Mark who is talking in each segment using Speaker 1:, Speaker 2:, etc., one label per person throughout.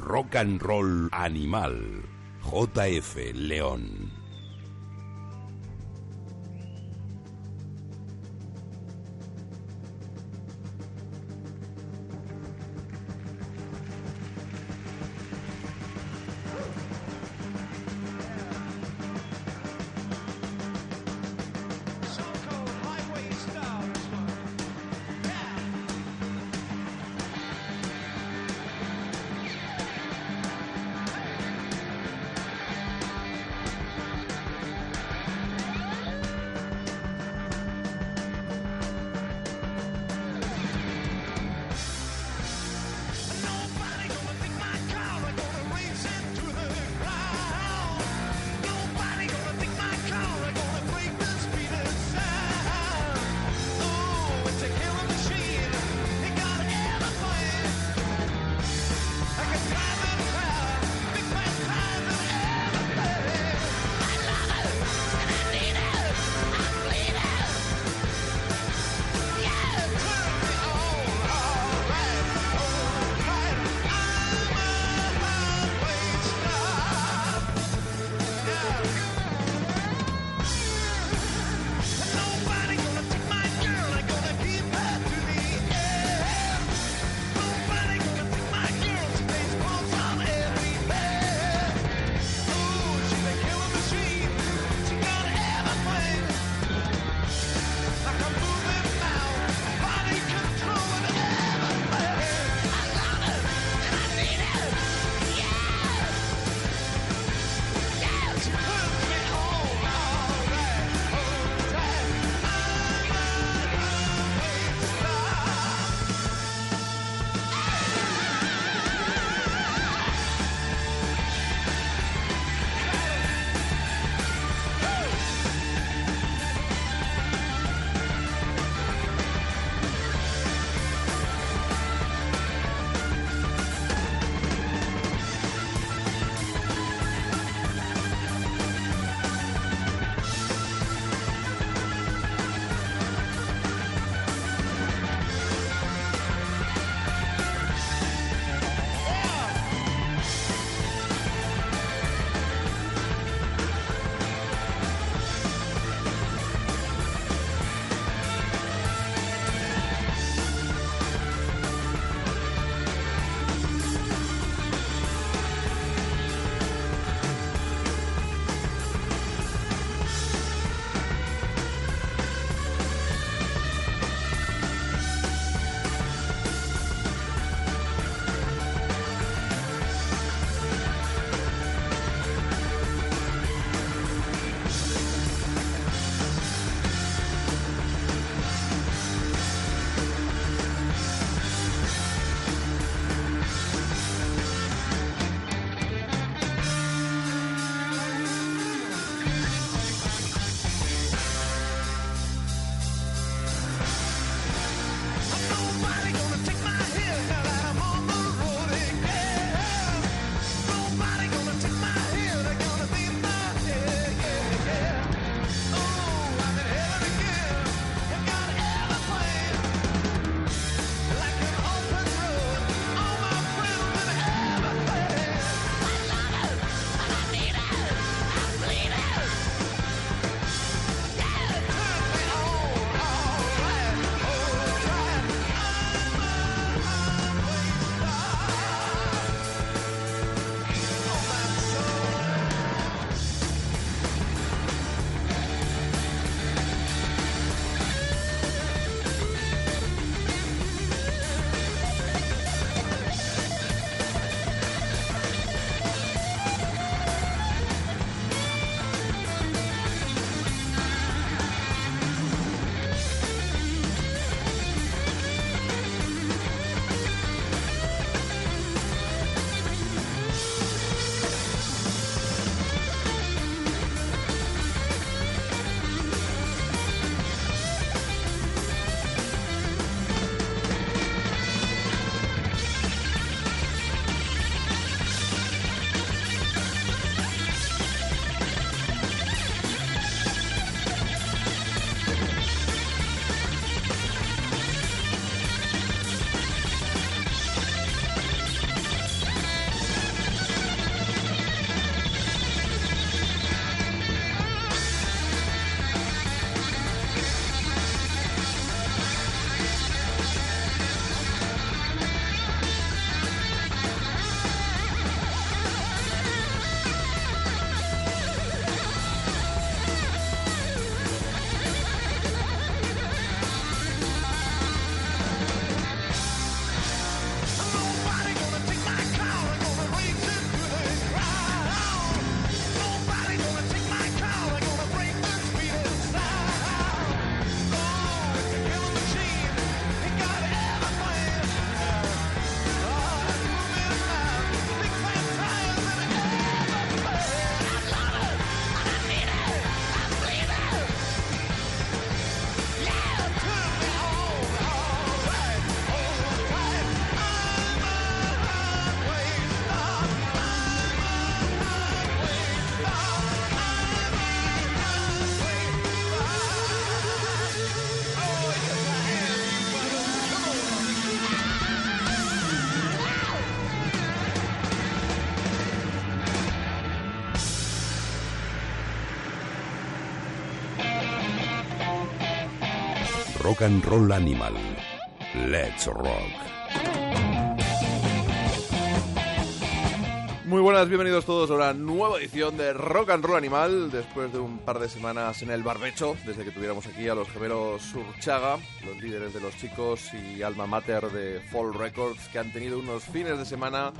Speaker 1: Rock and Roll Animal. JF León. Rock and Roll Animal. Let's Rock.
Speaker 2: Muy buenas, bienvenidos todos a una nueva edición de Rock and Roll Animal, después de un par de semanas en el barbecho, desde que tuviéramos aquí a los gemelos Surchaga, los líderes de los chicos y alma mater de Fall Records, que han tenido unos fines de semana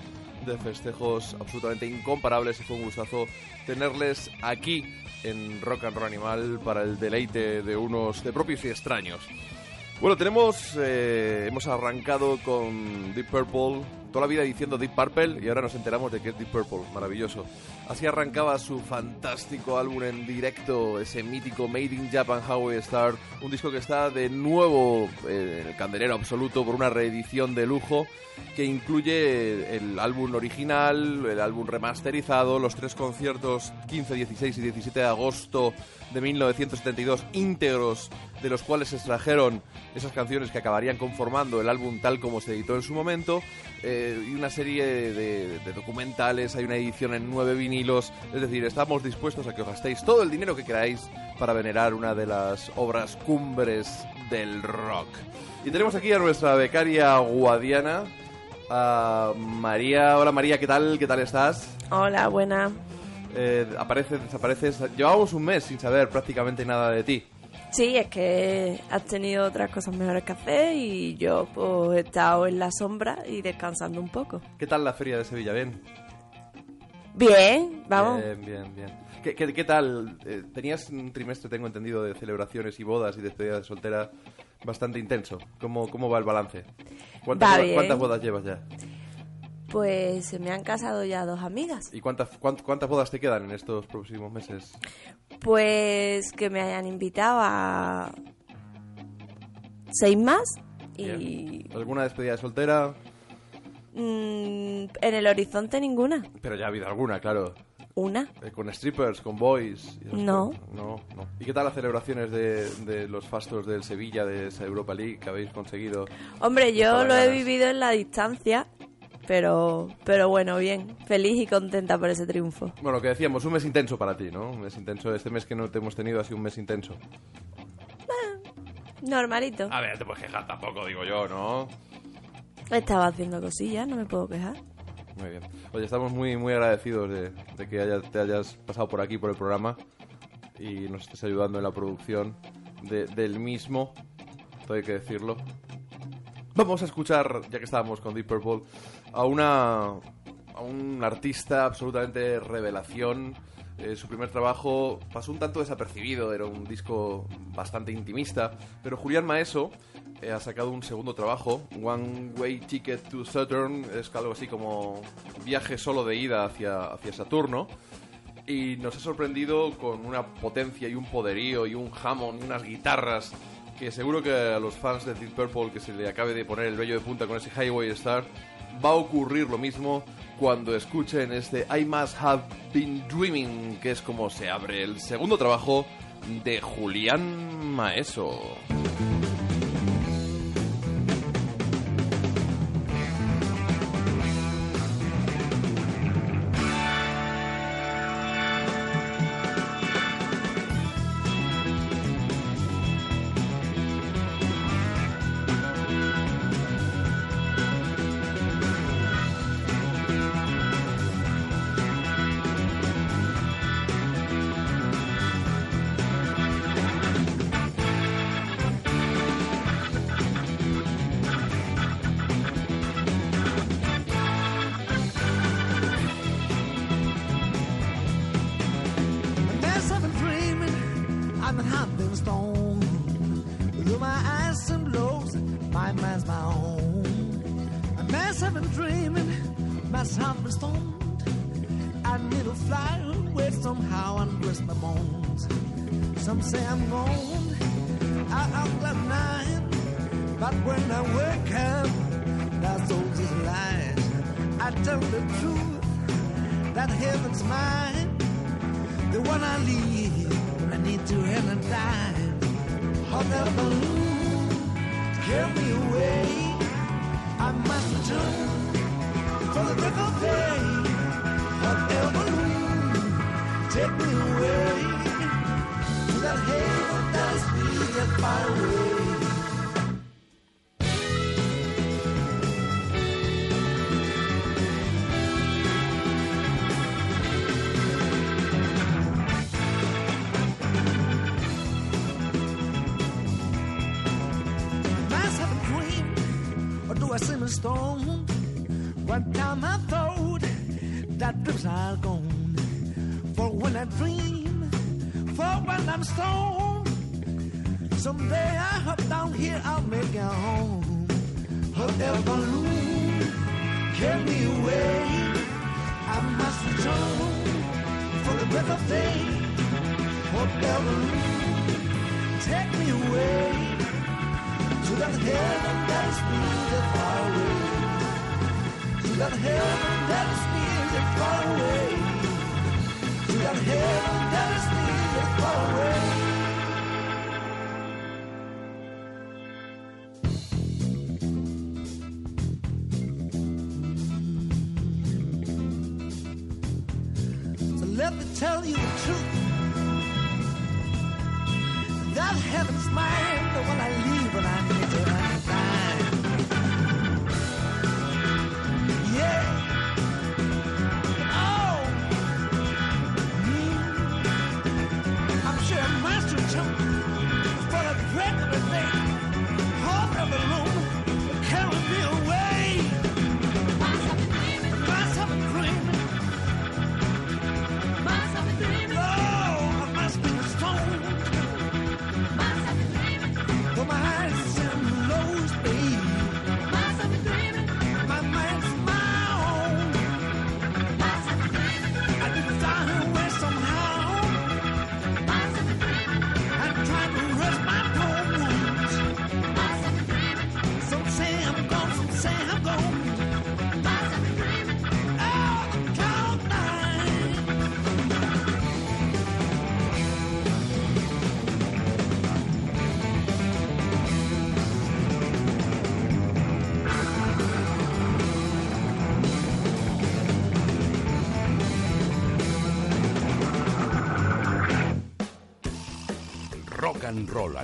Speaker 2: de festejos absolutamente incomparables y fue un gustazo tenerles aquí en Rock and Roll Animal para el deleite de unos de propios y extraños. Bueno, tenemos, eh, hemos arrancado con Deep Purple, toda la vida diciendo Deep Purple y ahora nos enteramos de que es Deep Purple, maravilloso. Así arrancaba su fantástico álbum en directo, ese mítico Made in Japan How We Start, un disco que está de nuevo eh, en el candelero absoluto por una reedición de lujo que incluye el álbum original, el álbum remasterizado, los tres conciertos 15, 16 y 17 de agosto de 1972 íntegros, de los cuales se extrajeron esas canciones que acabarían conformando el álbum tal como se editó en su momento, eh, y una serie de, de documentales, hay una edición en nueve vinilos, es decir, estamos dispuestos a que os gastéis todo el dinero que queráis para venerar una de las obras cumbres del rock. Y tenemos aquí a nuestra becaria guadiana, a María. Hola María, ¿qué tal? ¿Qué tal estás?
Speaker 3: Hola, buena.
Speaker 2: Eh, apareces, desapareces. Llevamos un mes sin saber prácticamente nada de ti.
Speaker 3: Sí, es que has tenido otras cosas mejores que hacer y yo pues he estado en la sombra y descansando un poco.
Speaker 2: ¿Qué tal la feria de Sevilla? ¿Bien?
Speaker 3: Bien, vamos.
Speaker 2: Bien, bien, bien. ¿Qué, qué, qué tal? Eh, tenías un trimestre, tengo entendido, de celebraciones y bodas y despedidas de soltera bastante intenso. ¿Cómo, cómo va el balance? ¿Cuántas,
Speaker 3: Va
Speaker 2: bodas-
Speaker 3: bien.
Speaker 2: ¿Cuántas bodas llevas ya?
Speaker 3: Pues se me han casado ya dos amigas.
Speaker 2: ¿Y cuántas, cuánt- cuántas bodas te quedan en estos próximos meses?
Speaker 3: Pues que me hayan invitado a seis más y
Speaker 2: Bien. ¿Alguna despedida de soltera?
Speaker 3: mm, en el horizonte ninguna.
Speaker 2: Pero ya ha habido alguna, claro.
Speaker 3: Una.
Speaker 2: Eh, con strippers, con boys. y
Speaker 3: No.
Speaker 2: cosas. No, no. ¿Y qué tal las celebraciones de, de los fastos del Sevilla, de esa Europa League que habéis conseguido?
Speaker 3: Hombre, yo lo he vivido en la distancia, pero, pero bueno, bien. Feliz y contenta por ese triunfo.
Speaker 2: Bueno, lo que decíamos, un mes intenso para ti, ¿no? Un mes intenso. Este mes que no te hemos tenido ha sido un mes intenso.
Speaker 3: Normalito.
Speaker 2: A ver, te puedes quejar tampoco, digo yo, ¿no?
Speaker 3: Estaba haciendo cosillas, no me puedo quejar.
Speaker 2: Muy bien. Oye, estamos muy, muy agradecidos de, de que haya- te hayas pasado por aquí, por el programa, y nos estés ayudando en la producción de- del mismo. Todo hay que decirlo. Vamos a escuchar, ya que estábamos con Deep Purple, a una a un artista absolutamente revelación. Eh, su primer trabajo pasó un tanto desapercibido, era un disco bastante intimista, pero Julián Maeso eh, ha sacado un segundo trabajo, One Way Ticket to Saturn, es algo así como viaje solo de ida hacia, hacia Saturno, y nos ha sorprendido con una potencia y un poderío y un jamón y unas guitarras que seguro que a los fans de Deep Purple que se le acabe de poner el vello de punta con ese Highway Star va a ocurrir lo mismo cuando escuchen este I Must Have Been Dreaming que es como se abre el segundo trabajo de Julián Maeso.
Speaker 4: Gone, I, I'm glad nine. But when I wake up, that's all just lies. I tell the truth, that heaven's mine. The one I leave when I need to end and die. Hot air balloon, carry me away. I must return for the break of day. Hot air balloon, take me away to that heaven that's big and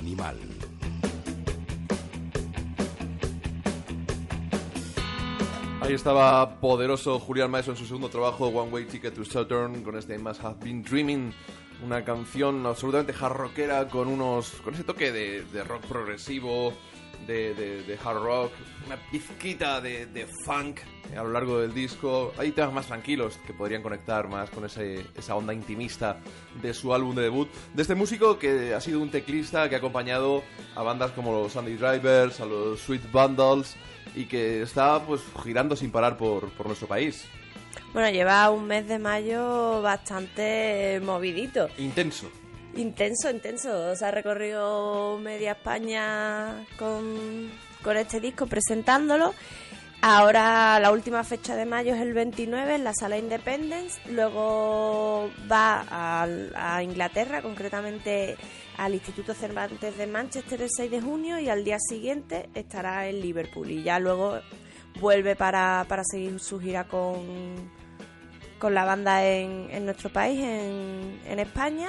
Speaker 1: animal.
Speaker 2: Ahí estaba poderoso Julián Maeso en su segundo trabajo, One Way Ticket to Saturn, con este I Must Have Been Dreaming, una canción absolutamente hard rockera con unos con ese toque de, rock progresivo, de, de- hard rock, una pizquita de funk a lo largo del disco. Hay temas más tranquilos que podrían conectar más con ese- esa onda intimista de su álbum de debut. De este músico que ha sido un teclista que ha acompañado a bandas como los Sandy Drivers, a los Sweet Bundles y que está pues girando sin parar por, por nuestro país.
Speaker 3: Bueno, lleva un mes de mayo bastante movidito.
Speaker 2: Intenso.
Speaker 3: Intenso, intenso. O sea, ha recorrido media España con, con este disco presentándolo. Ahora la última fecha de mayo es el 29 en la sala Independence. Luego va al- a, Inglaterra, concretamente al Instituto Cervantes de Manchester el 6 de junio y al día siguiente estará en Liverpool. Y ya luego vuelve para, para seguir su gira con, con la banda en, en nuestro país, en, en España.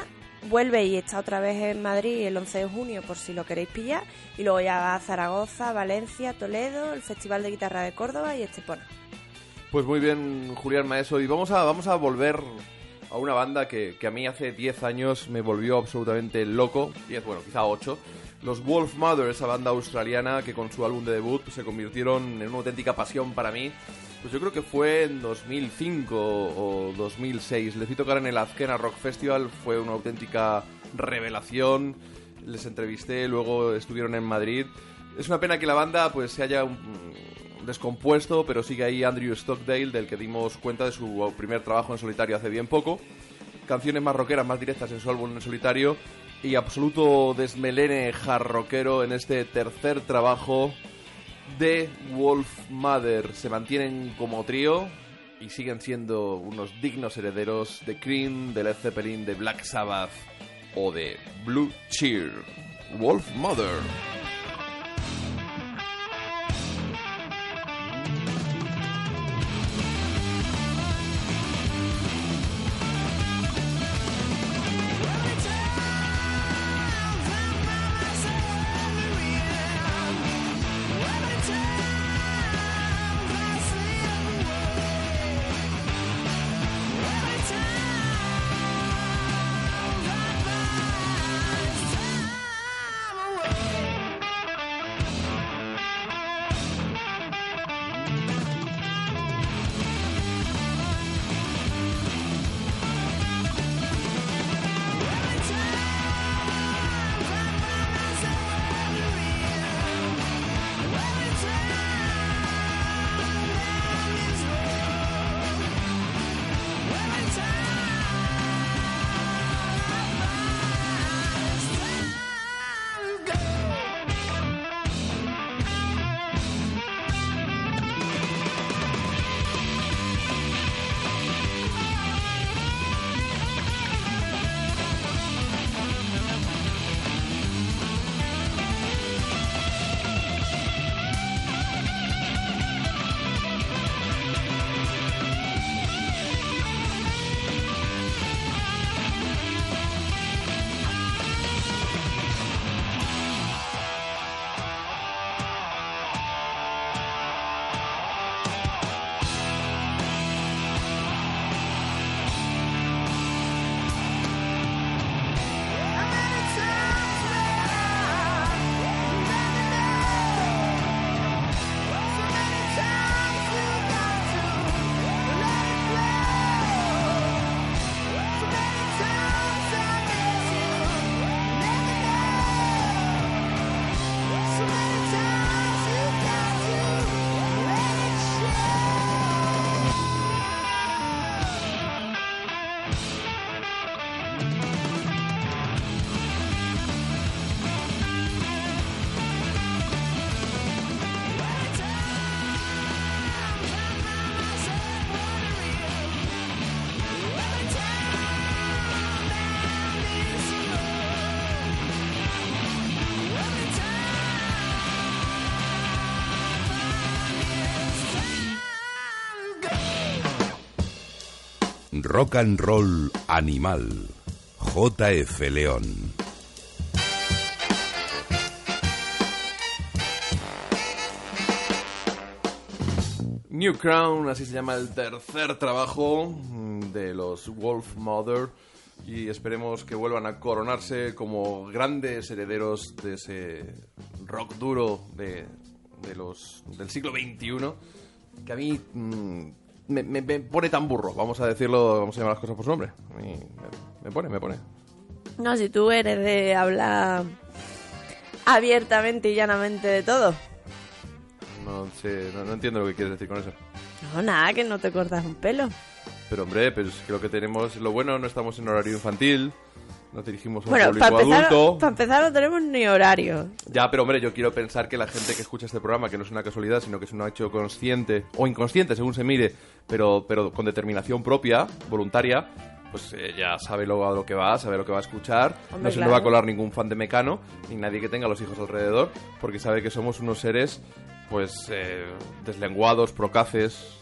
Speaker 3: Vuelve y está otra vez en Madrid el 11 de junio por si lo queréis pillar. Y luego ya a Zaragoza, Valencia, Toledo, el Festival de Guitarra de Córdoba y Estepona.
Speaker 2: Pues muy bien, Julián Maeso. Y vamos a, vamos a volver a una banda que, que a mí hace 10 años me volvió absolutamente loco. 10, bueno, quizá 8. Los Wolf Mother, esa banda australiana que con su álbum de debut se convirtieron en una auténtica pasión para mí. Pues yo creo que fue en 2005 o 2006. Les vi tocar en el Azkena Rock Festival. Fue una auténtica revelación. Les entrevisté, luego estuvieron en Madrid. Es una pena que la banda pues se haya mm, descompuesto, pero sigue ahí Andrew Stockdale, del que dimos cuenta de su primer trabajo en solitario hace bien poco. Canciones más rockeras, más directas en su álbum en solitario. Y absoluto desmelene jarroquero en este tercer trabajo de Wolf Mother. Se mantienen como trío y siguen siendo unos dignos herederos de Cream, de Led Zeppelin, de Black Sabbath o de Blue Cheer. Wolf Mother.
Speaker 1: Rock and Roll Animal. JF León.
Speaker 2: New Crown, así se llama el tercer trabajo de los Wolf Mother. Y esperemos que vuelvan a coronarse como grandes herederos de ese rock duro de, de los, del siglo XXI. Que a mí mm, me, me- me pone tan burro, vamos a decirlo, vamos a llamar las cosas por su nombre. Me, me pone, me pone.
Speaker 3: No, si tú eres de hablar abiertamente y llanamente de todo.
Speaker 2: No sé, no, no entiendo lo que quieres decir con eso.
Speaker 3: No, nada, que no te cortas un pelo.
Speaker 2: Pero hombre, pues creo que tenemos lo bueno, no estamos en horario infantil, nos dirigimos a un
Speaker 3: Bueno,
Speaker 2: público
Speaker 3: para empezar,
Speaker 2: adulto.
Speaker 3: para empezar no tenemos ni horario.
Speaker 2: Ya, pero hombre, yo quiero pensar que la gente que escucha este programa, que no es una casualidad, sino que es un hecho consciente o inconsciente, según se mire, pero, pero con determinación propia, voluntaria, pues eh, ya sabe lo, a lo que va, sabe lo que va a escuchar.
Speaker 3: Hombre,
Speaker 2: no se le
Speaker 3: claro.
Speaker 2: va a colar ningún fan de Mecano, ni nadie que tenga los hijos alrededor, porque sabe que somos unos seres, pues, eh, deslenguados, procaces,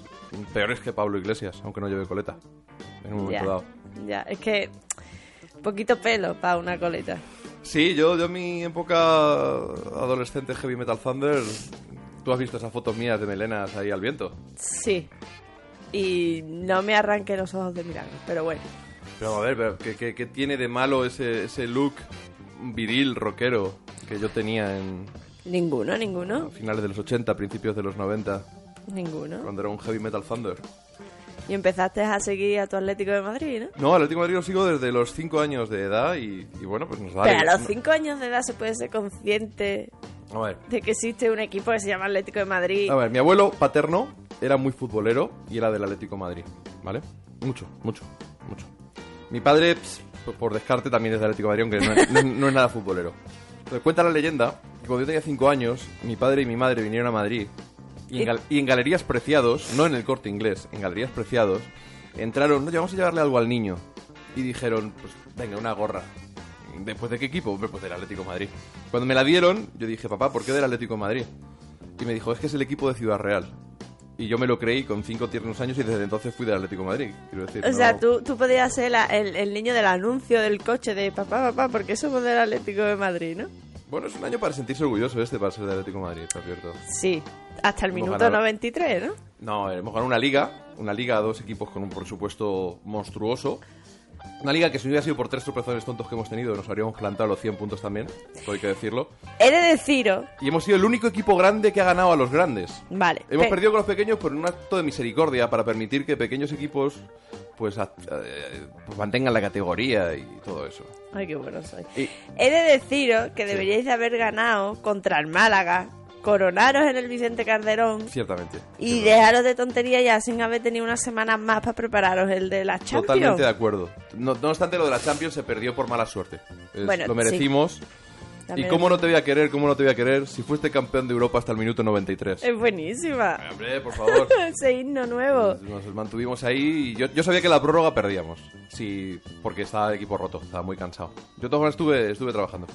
Speaker 2: peores que Pablo Iglesias, aunque no lleve coleta, en un momento
Speaker 3: Ya,
Speaker 2: dado.
Speaker 3: ya, es que poquito pelo para una coleta.
Speaker 2: Sí, yo, yo en mi época adolescente heavy metal thunder, tú has visto esas fotos mías de melenas ahí al viento.
Speaker 3: Sí. Y no me arranqué los ojos de milagro, pero bueno.
Speaker 2: Pero a ver, pero ¿qué, qué- qué tiene de malo ese, ese look viril, rockero, que yo tenía en
Speaker 3: Ninguno,
Speaker 2: a
Speaker 3: ninguno,
Speaker 2: finales de los 80, principios de los 90,
Speaker 3: ninguno.
Speaker 2: cuando era un heavy metal thunder?
Speaker 3: Y empezaste a seguir a tu Atlético de Madrid, ¿no?
Speaker 2: No, Atlético de Madrid lo sigo desde los 5 años de edad y, y bueno, pues nos da...
Speaker 3: Pero a los 5 años de edad se puede ser consciente
Speaker 2: A ver,
Speaker 3: de que existe un equipo que se llama Atlético de Madrid.
Speaker 2: A ver, mi abuelo paterno era muy futbolero y era del Atlético de Madrid, ¿vale? Mucho, mucho, mucho. Mi padre, ps, por- descarte, también es del Atlético de Madrid, aunque no es, no no es nada futbolero. Entonces, cuenta la leyenda que cuando yo tenía 5 años, mi padre y mi madre vinieron a Madrid y en, y en galerías preciados, no en el corte inglés, en galerías preciados, entraron, no, vamos a llevarle algo al niño. Y dijeron, pues venga, una gorra. ¿Después de qué equipo? Pues del Atlético de Madrid. Cuando me la dieron, yo dije, papá, ¿por qué del Atlético de Madrid? Y me dijo, es que es el equipo de Ciudad Real. Y yo me lo creí con cinco tiernos años y desde entonces fui del Atlético de Madrid. Quiero decir,
Speaker 3: O
Speaker 2: no-
Speaker 3: sea, tú, tú podías ser la- el, el niño del anuncio del coche de papá, papá, porque somos del Atlético de Madrid, ¿no?
Speaker 2: Bueno, es un año para sentirse orgulloso este, para ser del Atlético de Madrid, por cierto.
Speaker 3: Sí, hasta el
Speaker 2: Hemos
Speaker 3: minuto
Speaker 2: ganado.
Speaker 3: 93, ¿no?
Speaker 2: No, hemos ganado una liga, una liga a dos equipos con un presupuesto monstruoso. Una liga que si no hubiera sido por tres tropezones tontos que hemos tenido, nos habríamos plantado los 100 puntos también, hay que decirlo.
Speaker 3: He de deciros,
Speaker 2: Y hemos sido el único equipo grande que ha ganado a los grandes.
Speaker 3: vale,
Speaker 2: Hemos
Speaker 3: pe-
Speaker 2: perdido con los pequeños por un acto de misericordia para permitir que pequeños equipos pues, a- eh, pues mantengan la categoría y todo eso.
Speaker 3: Ay, qué bueno soy.
Speaker 2: Y-
Speaker 3: He de deciros que deberíais de haber ganado contra el Málaga, coronaros en el Vicente Calderón
Speaker 2: Ciertamente.
Speaker 3: y
Speaker 2: Ciertamente.
Speaker 3: dejaros de tontería ya sin haber tenido unas semanas más para prepararos el de la Champions.
Speaker 2: Totalmente de acuerdo. No, no obstante, lo de la Champions se perdió por mala suerte. Es-
Speaker 3: Bueno,
Speaker 2: lo merecimos.
Speaker 3: También
Speaker 2: ¿Y cómo no te voy a querer, cómo no te voy a querer si fuiste campeón de Europa hasta el minuto 93?
Speaker 3: Es buenísima.
Speaker 2: Hombre, por favor.
Speaker 3: Ese himno nuevo.
Speaker 2: Nos mantuvimos ahí y yo, yo sabía que la prórroga perdíamos. Sí, porque estaba el equipo roto, estaba muy cansado. Yo todas estuve, estuve trabajando.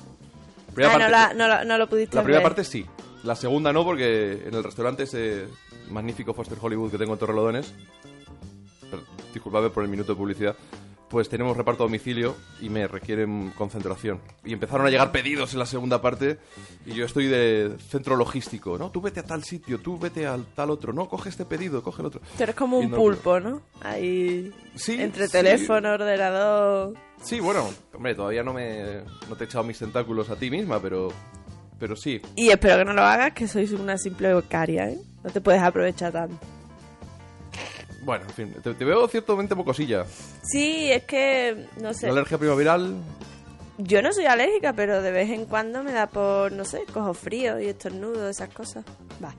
Speaker 2: Primera
Speaker 3: Ah, no,
Speaker 2: parte-
Speaker 3: la- no, la- no lo pudiste
Speaker 2: La primera
Speaker 3: ver.
Speaker 2: parte sí. La segunda no, porque en el restaurante ese magnífico Foster Hollywood que tengo en Torrelodones, disculpadme por el minuto de publicidad, pues tenemos reparto a domicilio y me requieren concentración. Y empezaron a llegar pedidos en la segunda parte y yo estoy de centro logístico, ¿no? Tú vete a tal sitio, tú vete al tal otro, no, coge este pedido, coge el otro.
Speaker 3: Tú eres como
Speaker 2: Y
Speaker 3: un
Speaker 2: no-
Speaker 3: pulpo, ¿no? Ahí.
Speaker 2: Sí,
Speaker 3: Entre
Speaker 2: sí.
Speaker 3: teléfono, ordenador.
Speaker 2: Sí, bueno, hombre, todavía no me no te he echado mis tentáculos a ti misma, pero pero sí.
Speaker 3: Y espero que no lo hagas, que sois una simple becaria, ¿eh? No te puedes aprovechar tanto.
Speaker 2: Bueno, en fin, te, te veo ciertamente mocosilla.
Speaker 3: Sí, es que. No sé.
Speaker 2: La alergia primaveral,
Speaker 3: Yo no soy alérgica, pero de vez en cuando me da por. No sé, cojo frío y estornudo, esas cosas. Va.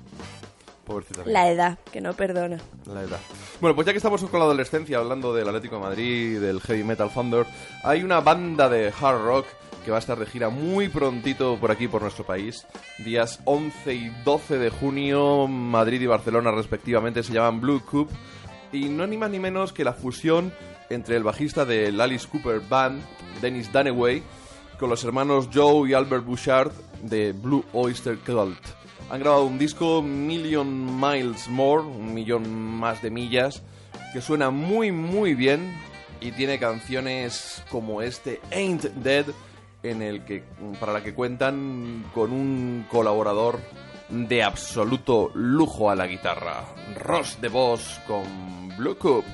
Speaker 2: pobrecita.
Speaker 3: La edad, que no perdona.
Speaker 2: La edad. Bueno, pues ya que estamos con la adolescencia hablando del Atlético de Madrid, del Heavy Metal Thunder, hay una banda de hard rock que va a estar de gira muy prontito por aquí, por nuestro país. Días 11 y 12 de junio, Madrid y Barcelona respectivamente, se llaman Blue Coupe. Y no ni más ni menos que la fusión entre el bajista del Alice Cooper Band, Dennis Dunaway, con los hermanos Joe y Albert Bouchard de Blue Oyster Cult. Han grabado un disco Million Miles More, un millón más de millas, que suena muy muy bien y tiene canciones como este Ain't Dead en el que para la que cuentan con un colaborador de absoluto lujo a la guitarra, Ross de Boss con Blue Cup.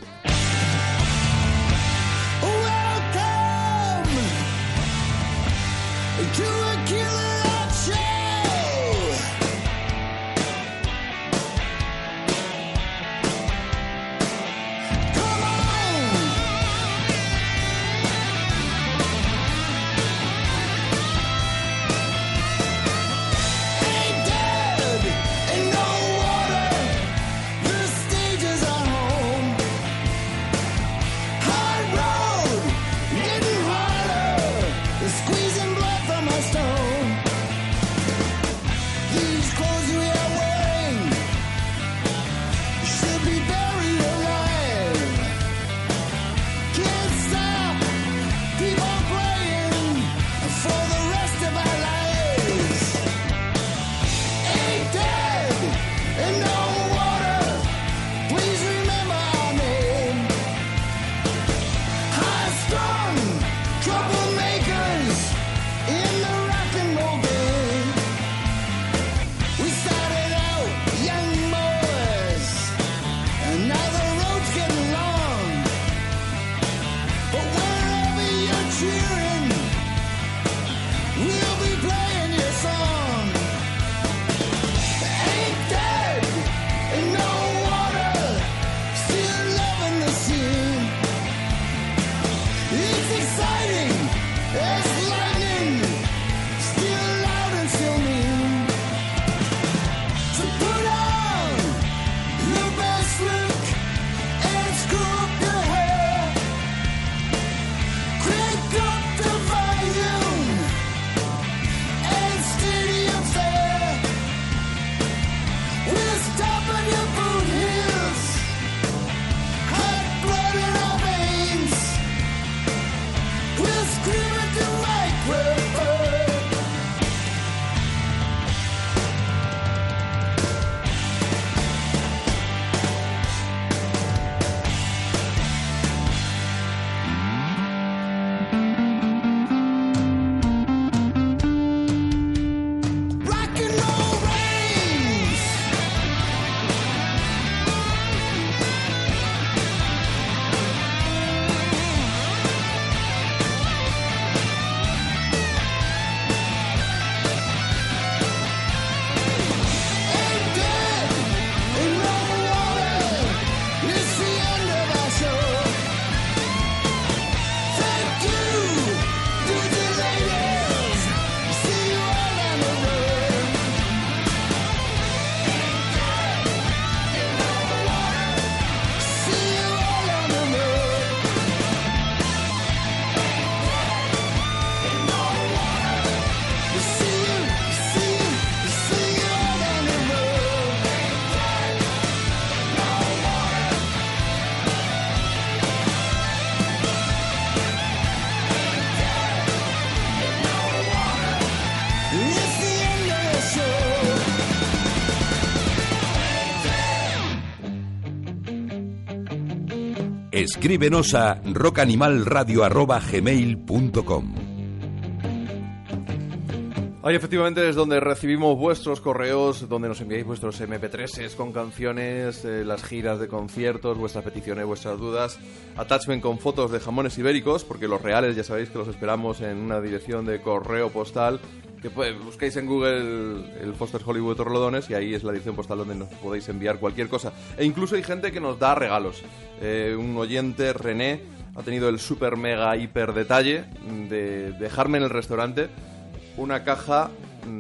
Speaker 1: Escríbenos a rockanimalradio.gmail.com
Speaker 2: Ahí efectivamente es donde recibimos vuestros correos, donde nos enviáis vuestros MP3s con canciones, eh, las giras de conciertos, vuestras peticiones, vuestras dudas, attachment con fotos de jamones ibéricos, porque los reales ya sabéis que los esperamos en una dirección de correo postal, que pues, busquéis en Google el, Foster Hollywood Torlodones y ahí es la dirección postal donde nos podéis enviar cualquier cosa. E incluso hay gente que nos da regalos. Eh, un oyente, René, ha tenido el super mega hiper detalle de dejarme en el restaurante una caja,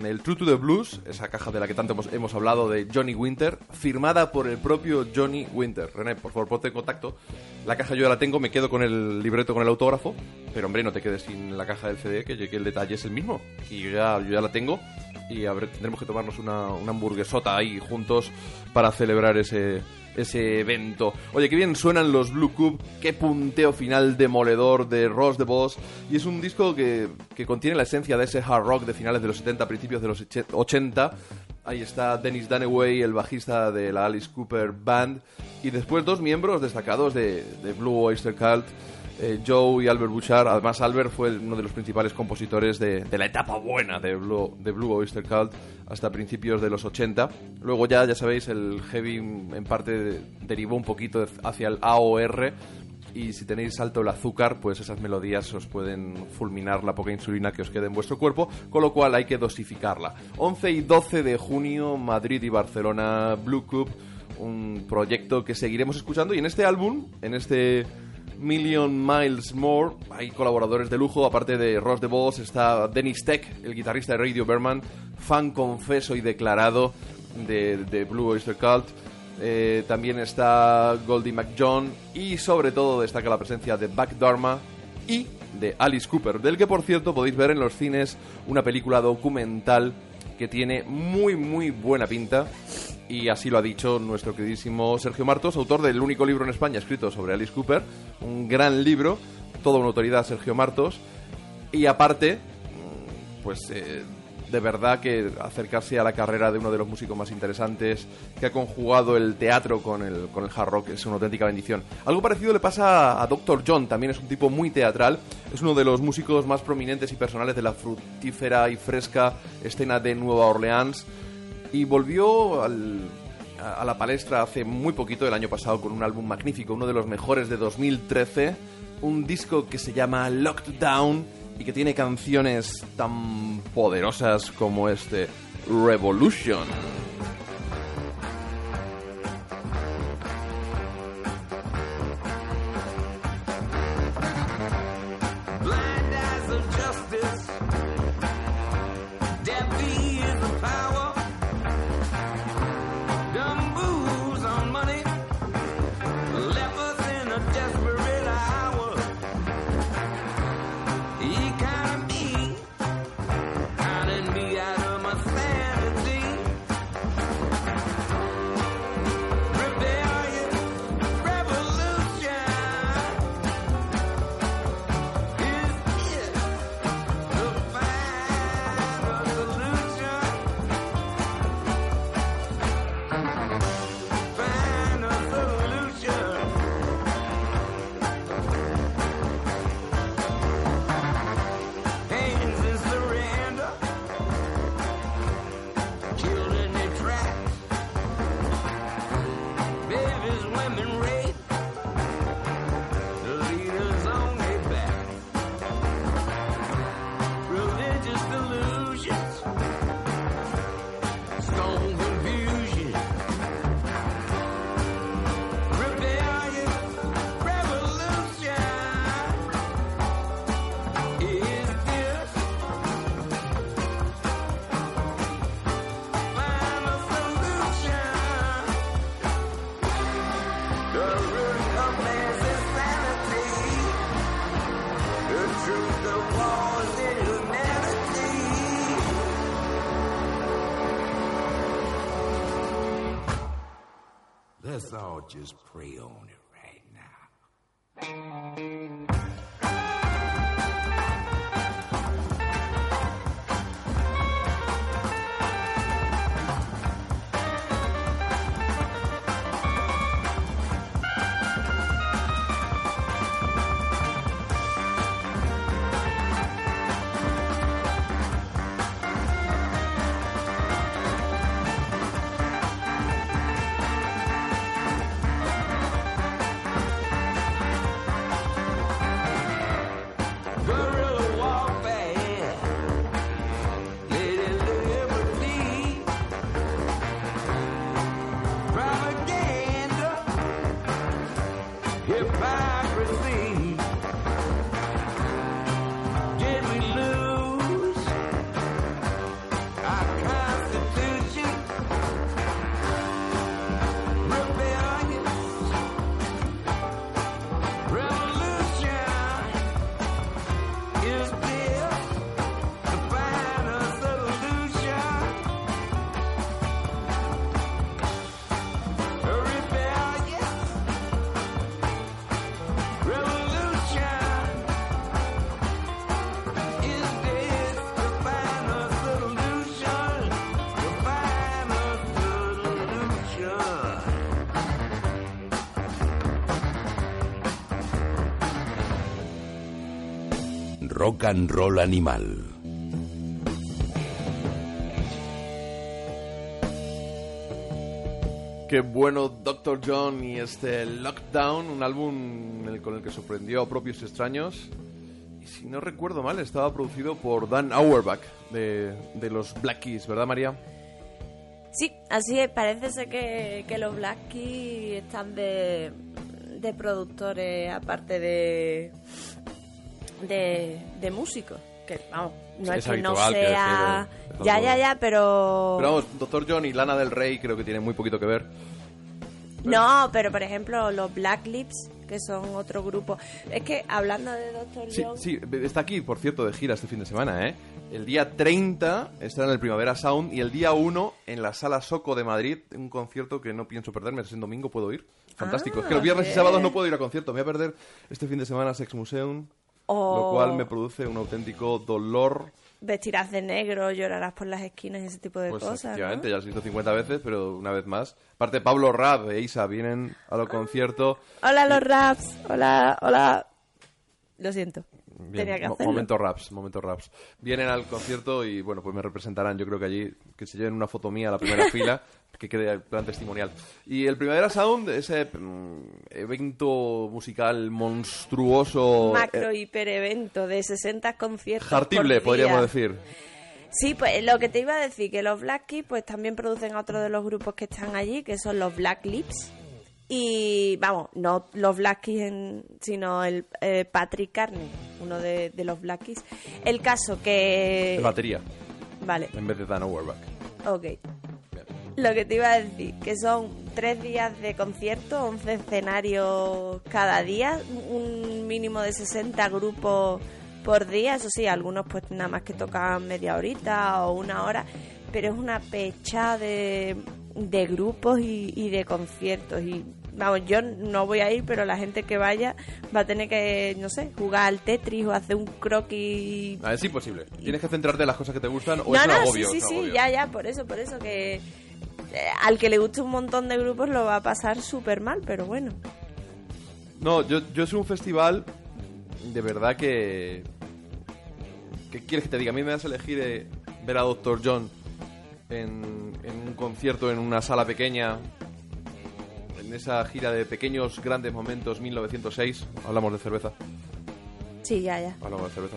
Speaker 2: el True to the Blues, esa caja de la que tanto hemos, hablado de Johnny Winter, firmada por el propio Johnny Winter. René, por favor, ponte en contacto. La caja yo ya la tengo, me quedo con el libreto, con el autógrafo, pero hombre, no te quedes sin la caja del CD, que, que el detalle es el mismo. Y yo ya, yo ya la tengo y tendremos que tomarnos una hamburguesota ahí juntos para celebrar ese, ese evento. Oye, qué bien suenan los Blue Cube, qué punteo final demoledor de Ross the Boss. Y es un disco que, que contiene la esencia de ese hard rock de finales de los 70, principios de los eche- 80. Ahí está Dennis Dunaway, el bajista de la Alice Cooper Band. Y después dos miembros destacados de, de Blue Oyster Cult, eh, Joe y Albert Bouchard. Además, Albert fue uno de los principales compositores de, la etapa buena de Blue, de Blue Oyster Cult hasta principios de los 80. Luego ya, ya sabéis, el heavy en parte derivó un poquito hacia el AOR y si tenéis alto el azúcar, pues esas melodías os pueden fulminar la poca insulina que os quede en vuestro cuerpo, con lo cual hay que dosificarla. 11 y 12 de junio, Madrid y Barcelona, Blue Cup, un proyecto que seguiremos escuchando y en este álbum, en este Million Miles More, hay colaboradores de lujo, aparte de Ross de Boss, está Dennis Tech, el guitarrista de Radio Berman, fan confeso y declarado de, de Blue Oyster Cult. Eh, también está Goldie McJohn y sobre todo destaca la presencia de Buck Dharma y de Alice Cooper, del que por cierto podéis ver en los cines una película documental que tiene muy muy buena pinta y así lo ha dicho nuestro queridísimo Sergio Martos, autor del único libro en España escrito sobre Alice Cooper, un gran libro, toda una autoridad Sergio Martos y aparte pues eh, de verdad que acercarse a la carrera de uno de los músicos más interesantes que ha conjugado el teatro con el, con el hard rock es una auténtica bendición. Algo parecido le pasa a Dr. John, también es un tipo muy teatral, es uno de los músicos más prominentes y personales de la fructífera y fresca escena de Nueva Orleans y volvió a, a la palestra hace muy poquito, el año pasado, con un álbum magnífico, uno de los mejores de 2013, un disco que se llama Locked Down y que tiene canciones tan poderosas como este Revolution.
Speaker 1: Rock and Roll Animal.
Speaker 2: Qué bueno Dr. John y este Lockdown, un álbum el- con el que sorprendió a propios y extraños. Y si no recuerdo mal, estaba producido por Dan Auerbach de, de los Black Keys, ¿verdad María?
Speaker 3: Sí, así es. Parece ser que, que los Black Keys están de, de productores, aparte de, de, de músicos. Que vamos, no es,
Speaker 2: es
Speaker 3: que no
Speaker 2: habitual,
Speaker 3: sea.
Speaker 2: decir,
Speaker 3: ya, ya, ya, pero.
Speaker 2: Pero vamos, Dr. John y Lana del Rey creo que tienen muy poquito que ver.
Speaker 3: No, pero por ejemplo, los Black Lips, que son otro grupo. Es que hablando de Dr.
Speaker 2: Sí,
Speaker 3: John.
Speaker 2: sí, está aquí, por cierto, de gira este fin de semana, ¿eh? El día 30 estará en el Primavera Sound y el día 1 en la Sala Soco de Madrid, un concierto que no pienso perderme, es en domingo, puedo ir. Fantástico. es que los viernes y sábados no puedo ir a conciertos. Me voy a perder este fin de semana Sex Museum, lo cual me produce un auténtico dolor.
Speaker 3: vestirás de negro, llorarás por las esquinas y ese tipo de
Speaker 2: Pues
Speaker 3: cosas. ¿no?
Speaker 2: efectivamente, ya lo he visto 50 veces, pero una vez más. Aparte, Pablo Rab e Isa vienen a los conciertos.
Speaker 3: Hola los raps, hola, hola. Lo siento.
Speaker 2: Bien,
Speaker 3: Tenía que
Speaker 2: mo-
Speaker 3: hacerlo.
Speaker 2: momento raps, momento raps. Vienen al concierto y bueno, pues me representarán, yo creo que allí, que se lleven una foto mía a la primera fila, que quede plan testimonial. Y el Primavera Sound, ese mm, evento musical monstruoso,
Speaker 3: Macro
Speaker 2: eh,
Speaker 3: hiper evento de 60 conciertos.
Speaker 2: jartible,
Speaker 3: por
Speaker 2: podríamos decir.
Speaker 3: Sí, pues lo que te iba a decir, que los Black Keys pues también producen a otro de los grupos que están allí, que son los Black Lips. Y vamos, no los Black Keys, en- sino el eh, Patrick Carney, uno de, de los Black Keys. El caso que...
Speaker 2: De batería,
Speaker 3: Vale,
Speaker 2: en vez de Dan Auerbach.
Speaker 3: ok.
Speaker 2: Bien.
Speaker 3: Lo que te iba a decir, que son tres días de concierto, 11 escenarios cada día, un mínimo de 60 grupos por día, eso sí, algunos pues nada más que tocan media horita o una hora, pero es una pecha de, de grupos y, y de conciertos y vamos, yo no voy a ir, pero la gente que vaya va a tener que, no sé, jugar al Tetris o hacer un croquis
Speaker 2: Ah, es imposible. Tienes que centrarte en las cosas que te gustan o
Speaker 3: no,
Speaker 2: es
Speaker 3: no,
Speaker 2: agobio.
Speaker 3: sí, sí,
Speaker 2: un
Speaker 3: sí,
Speaker 2: agobio.
Speaker 3: ya, ya, por eso, por eso que eh, al que le guste un montón de grupos lo va a pasar súper mal, pero bueno.
Speaker 2: No, yo, yo es un festival de verdad que... ¿Qué quieres que te diga? A mí me das a elegir eh, ver a Dr. John en, en un concierto en una sala pequeña, en esa gira de pequeños grandes momentos 1906. Hablamos de cerveza.
Speaker 3: Sí, ya, ya.
Speaker 2: Hablamos de cerveza.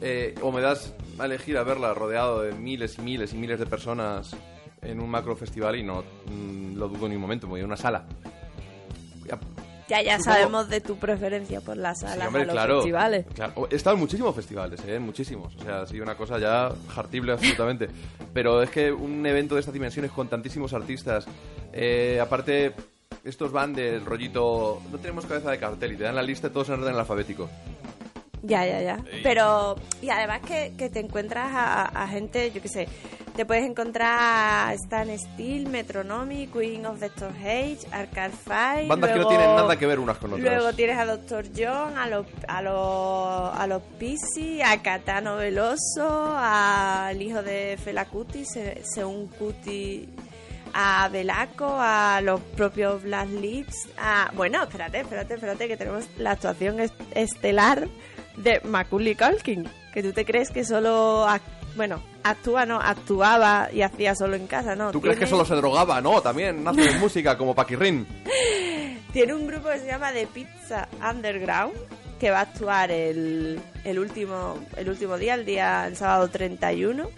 Speaker 2: Eh, o me das a elegir a verla rodeado de miles y miles y miles de personas en un macro festival y no mm, lo dudo ni un momento, me voy a una sala. Ya,
Speaker 3: Ya,
Speaker 2: Supongo-
Speaker 3: sabemos de tu preferencia por las
Speaker 2: Sí,
Speaker 3: salas
Speaker 2: hombre,
Speaker 3: a los
Speaker 2: claro,
Speaker 3: festivales.
Speaker 2: claro. He estado en muchísimos festivales, ¿eh? muchísimos. O sea, ha sido una cosa ya jartible absolutamente. Pero es que un evento de estas dimensiones con tantísimos artistas, eh, aparte, estos van del rollito, no tenemos cabeza de cartel y te dan la lista todos en orden alfabético.
Speaker 3: Ya, ya, ya. Pero, y además que, que te encuentras a, a gente, yo qué sé, te puedes encontrar Stan Steel, Metronomy, Queen of the Stone Age, Arcade Fire.
Speaker 2: Bandas que no
Speaker 3: luego-
Speaker 2: tienen nada que ver unas con otras.
Speaker 3: Luego tienes a Dr. John, a los a los a los Pisi, a Catano Veloso, al hijo de Fela Kuti, Se- Seun Kuti, a Belaco, a los propios Black Lips, a bueno, espérate, espérate, espérate que tenemos la actuación est- estelar de Macaulay Culkin, que tú te crees que solo bueno, actúa, no, actuaba y hacía solo en casa, ¿no?
Speaker 2: ¿Tú crees que solo se drogaba? No, también hace música como Paquirrin.
Speaker 3: Tiene un grupo que se llama The Pizza Underground que va a actuar el, el último el último día, el día el sábado 31.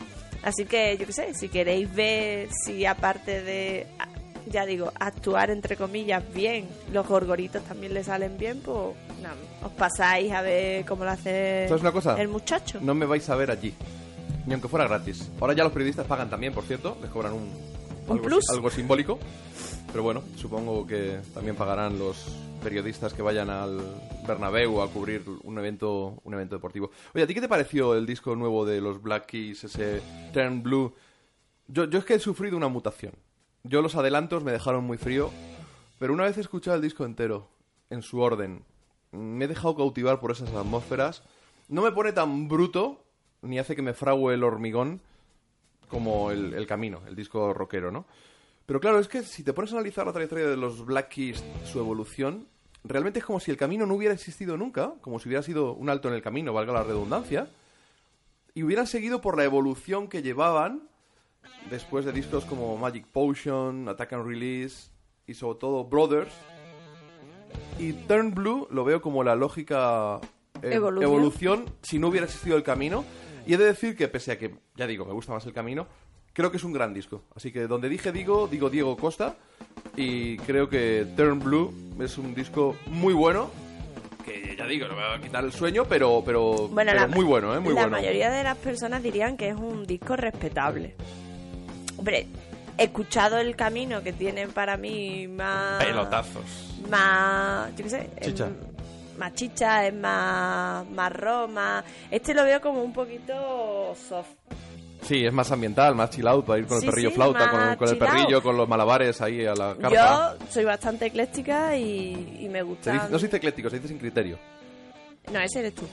Speaker 3: Así que yo qué sé, si queréis ver si aparte de ya digo, actuar entre comillas bien, los gorgoritos también le salen bien, pues nada, os pasáis a ver cómo lo hace
Speaker 2: ¿Sabes una cosa?
Speaker 3: el muchacho.
Speaker 2: No me vais a ver allí. Ni aunque fuera gratis. Ahora ya los periodistas pagan también, por cierto. Les cobran un,
Speaker 3: Un
Speaker 2: algo,
Speaker 3: plus.
Speaker 2: algo simbólico. Pero bueno, supongo que también pagarán los periodistas que vayan al Bernabéu a cubrir un evento, un evento deportivo. Oye, ¿a ti qué te pareció el disco nuevo de los Black Keys, ese Turn Blue? Yo, yo es que he sufrido una mutación. Yo los adelantos me dejaron muy frío, pero una vez he escuchado el disco entero, en su orden, me he dejado cautivar por esas atmósferas. No me pone tan bruto, ni hace que me frague el hormigón como el, el camino, el disco rockero, ¿no? Pero claro, es que si te pones a analizar la trayectoria de los Black Keys, su evolución,
Speaker 5: realmente es como si el camino no hubiera existido nunca, como si hubiera sido un alto en el camino, valga la redundancia, y hubieran seguido por la evolución que llevaban después de discos como Magic Potion, Attack and Release y sobre todo Brothers. Y Turn Blue lo veo como la lógica eh,
Speaker 3: Evolución.
Speaker 5: evolución si no hubiera existido el camino. Y he de decir que, pese a que, ya digo, me gusta más el camino, creo que es un gran disco. Así que donde dije digo, digo Diego Costa. Y creo que Turn Blue es un disco muy bueno. Que ya digo, no me va a quitar el sueño, pero, pero,
Speaker 3: Bueno,
Speaker 5: pero
Speaker 3: la,
Speaker 5: muy bueno, ¿eh? Muy
Speaker 3: la
Speaker 5: bueno.
Speaker 3: mayoría de las personas dirían que es un disco respetable. Hombre, he escuchado el camino que tiene para mí más...
Speaker 5: Pelotazos.
Speaker 3: Más... Yo qué sé.
Speaker 5: Chicha.
Speaker 3: Más chicha, es más, más Roma. Este lo veo como un poquito soft.
Speaker 5: Sí, es más ambiental, más chill out para ir con
Speaker 3: Sí,
Speaker 5: el perrillo
Speaker 3: sí,
Speaker 5: flauta, con, con el
Speaker 3: out.
Speaker 5: perrillo, con los malabares ahí a la carta.
Speaker 3: Yo soy bastante ecléctica y, y me gusta...
Speaker 5: no se dice ecléctico, se dice sin criterio.
Speaker 3: No, ese eres tú.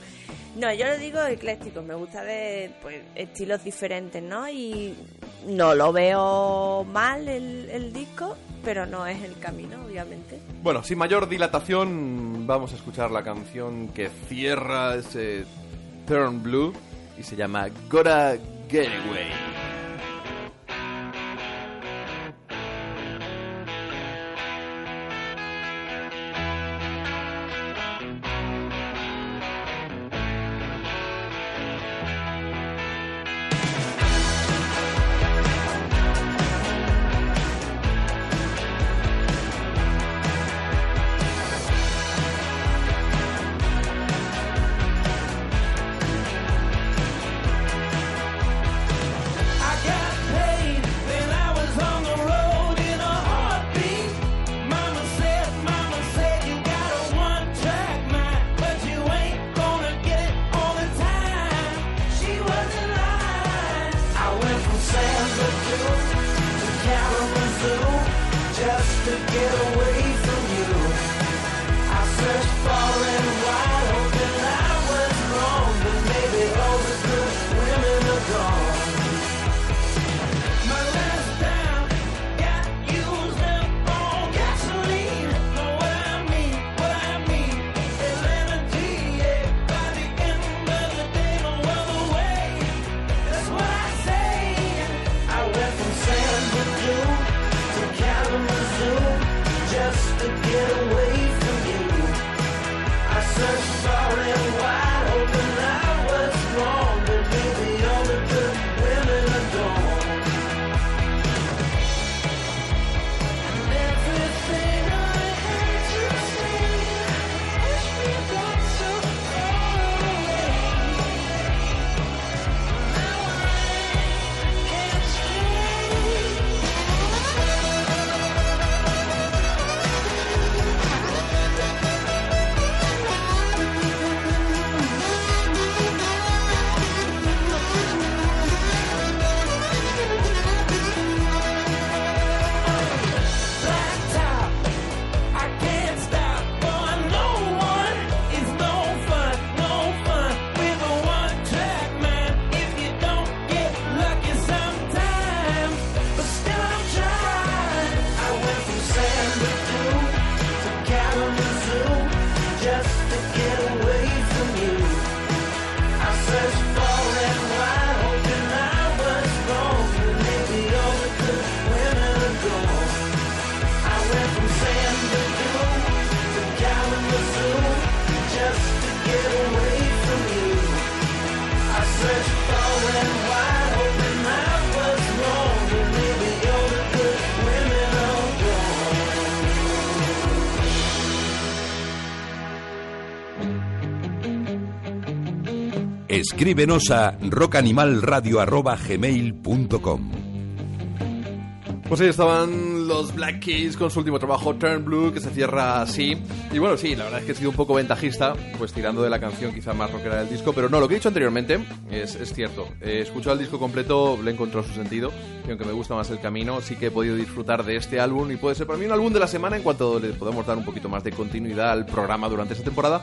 Speaker 3: No, yo lo digo ecléctico, me gusta de pues, estilos diferentes, ¿no? Y no lo veo mal el, el disco, pero no es el camino, obviamente.
Speaker 5: Bueno, sin mayor dilatación, vamos a escuchar la canción que cierra ese Turn Blue y se llama Gotta Get Away.
Speaker 1: Escríbenos a rockanimalradio.gmail.com
Speaker 5: Pues ahí estaban los Black Keys con su último trabajo, Turn Blue, que se cierra así. Y bueno, sí, la verdad es que he sido un poco ventajista, pues tirando de la canción quizá más rockera del disco, pero no, lo que he dicho anteriormente es, es cierto. He escuchado el disco completo, le he encontrado su sentido, y aunque me gusta más el camino, sí que he podido disfrutar de este álbum y puede ser para mí un álbum de la semana en cuanto le podemos dar un poquito más de continuidad al programa durante esta temporada.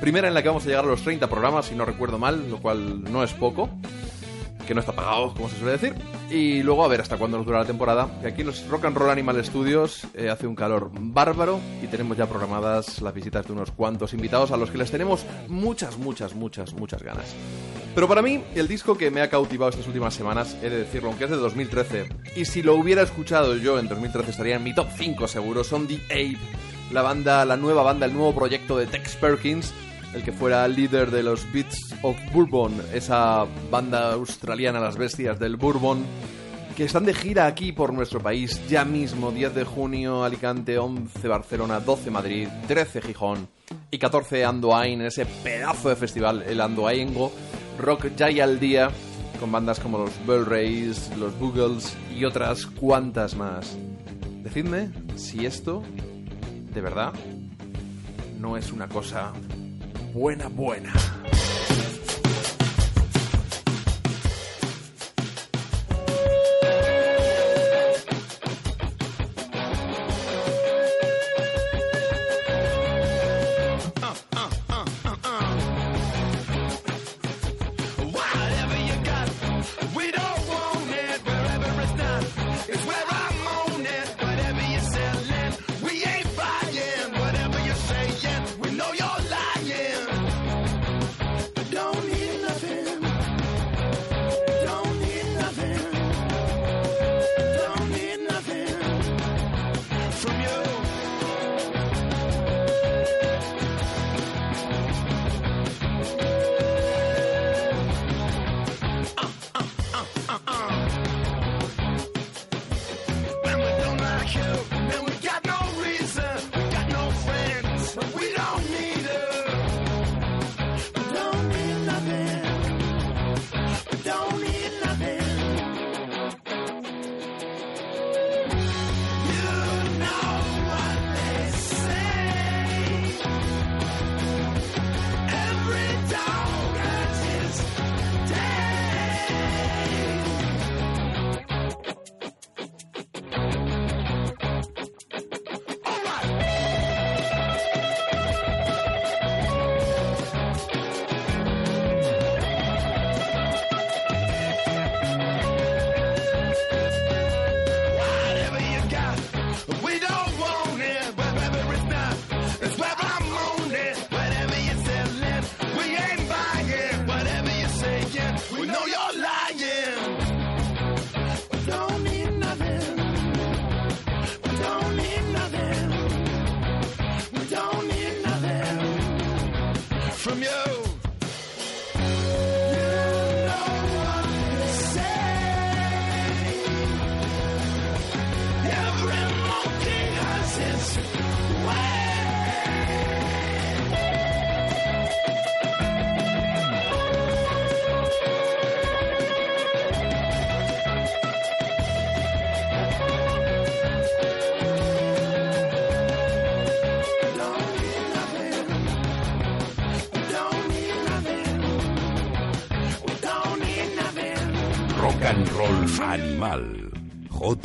Speaker 5: Primera en la que vamos a llegar a los 30 programas, si no recuerdo mal, lo cual no es poco
Speaker 2: que no está pagado, como se suele decir. Y luego a ver hasta cuándo nos dura la temporada. Que aquí en los Rock and Roll Animal Studios eh, hace un calor bárbaro y tenemos ya programadas las visitas de unos cuantos invitados a los que les tenemos muchas, muchas, muchas, muchas ganas. Pero para mí, el disco que me ha cautivado estas últimas semanas, he de decirlo, aunque es de 2013, y si lo hubiera escuchado yo en 2013 estaría en mi top 5 seguro, son The Ape, la banda, la nueva banda, el nuevo proyecto de Tex Perkins, el que fuera líder de los Beats of Bourbon, esa banda australiana, las bestias del Bourbon, que están de gira aquí por nuestro país ya mismo, 10 de junio Alicante, 11 Barcelona, 12 Madrid, 13 Gijón y 14 Andoain, ese pedazo de festival, el Andoaingo, Rock Jay al día, con bandas como los Bell Rays, los Boogles y otras cuantas más. Decidme si esto, de verdad, no es una cosa buena, buena.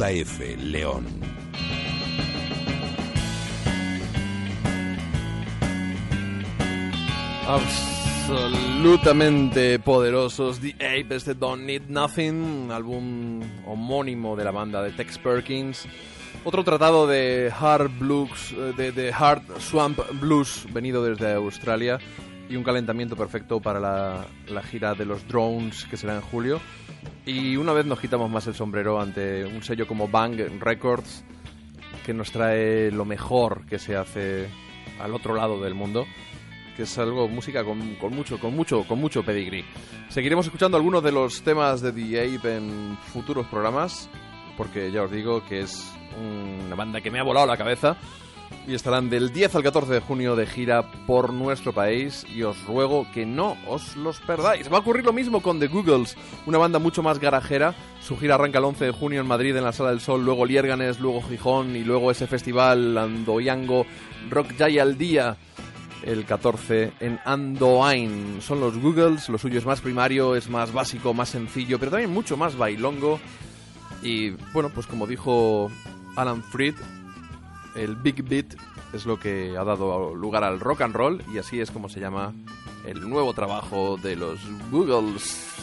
Speaker 1: JF León.
Speaker 2: Absolutamente poderosos The Ape, este Don't Need Nothing, álbum homónimo de la banda de Tex Perkins. Otro tratado de hard blues, eh, de hard swamp blues venido desde Australia y un calentamiento perfecto para la, la gira de los drones que será en julio. Y una vez nos quitamos más el sombrero ante un sello como Bang Records que nos trae lo mejor que se hace al otro lado del mundo que es algo música con, con mucho con mucho con mucho pedigrí. Seguiremos escuchando algunos de los temas de The Ape en futuros programas porque ya os digo que es una banda que me ha volado la cabeza y estarán del 10 al 14 de junio de gira por nuestro país y os ruego que no os los perdáis. Va a ocurrir lo mismo con The Googles, una banda mucho más garajera. Su gira arranca el 11 de junio en Madrid en la Sala del Sol, luego Liérganes, luego Gijón y luego ese festival Andoyango Rock Jay al día el 14 en Andoain. Son los Googles, lo suyo es más primario, es más básico, más sencillo, pero también mucho más bailongo. Y bueno, pues como dijo Alan Freed, el Big Beat es lo que ha dado lugar al rock and roll y así es como se llama el nuevo trabajo de los Googles.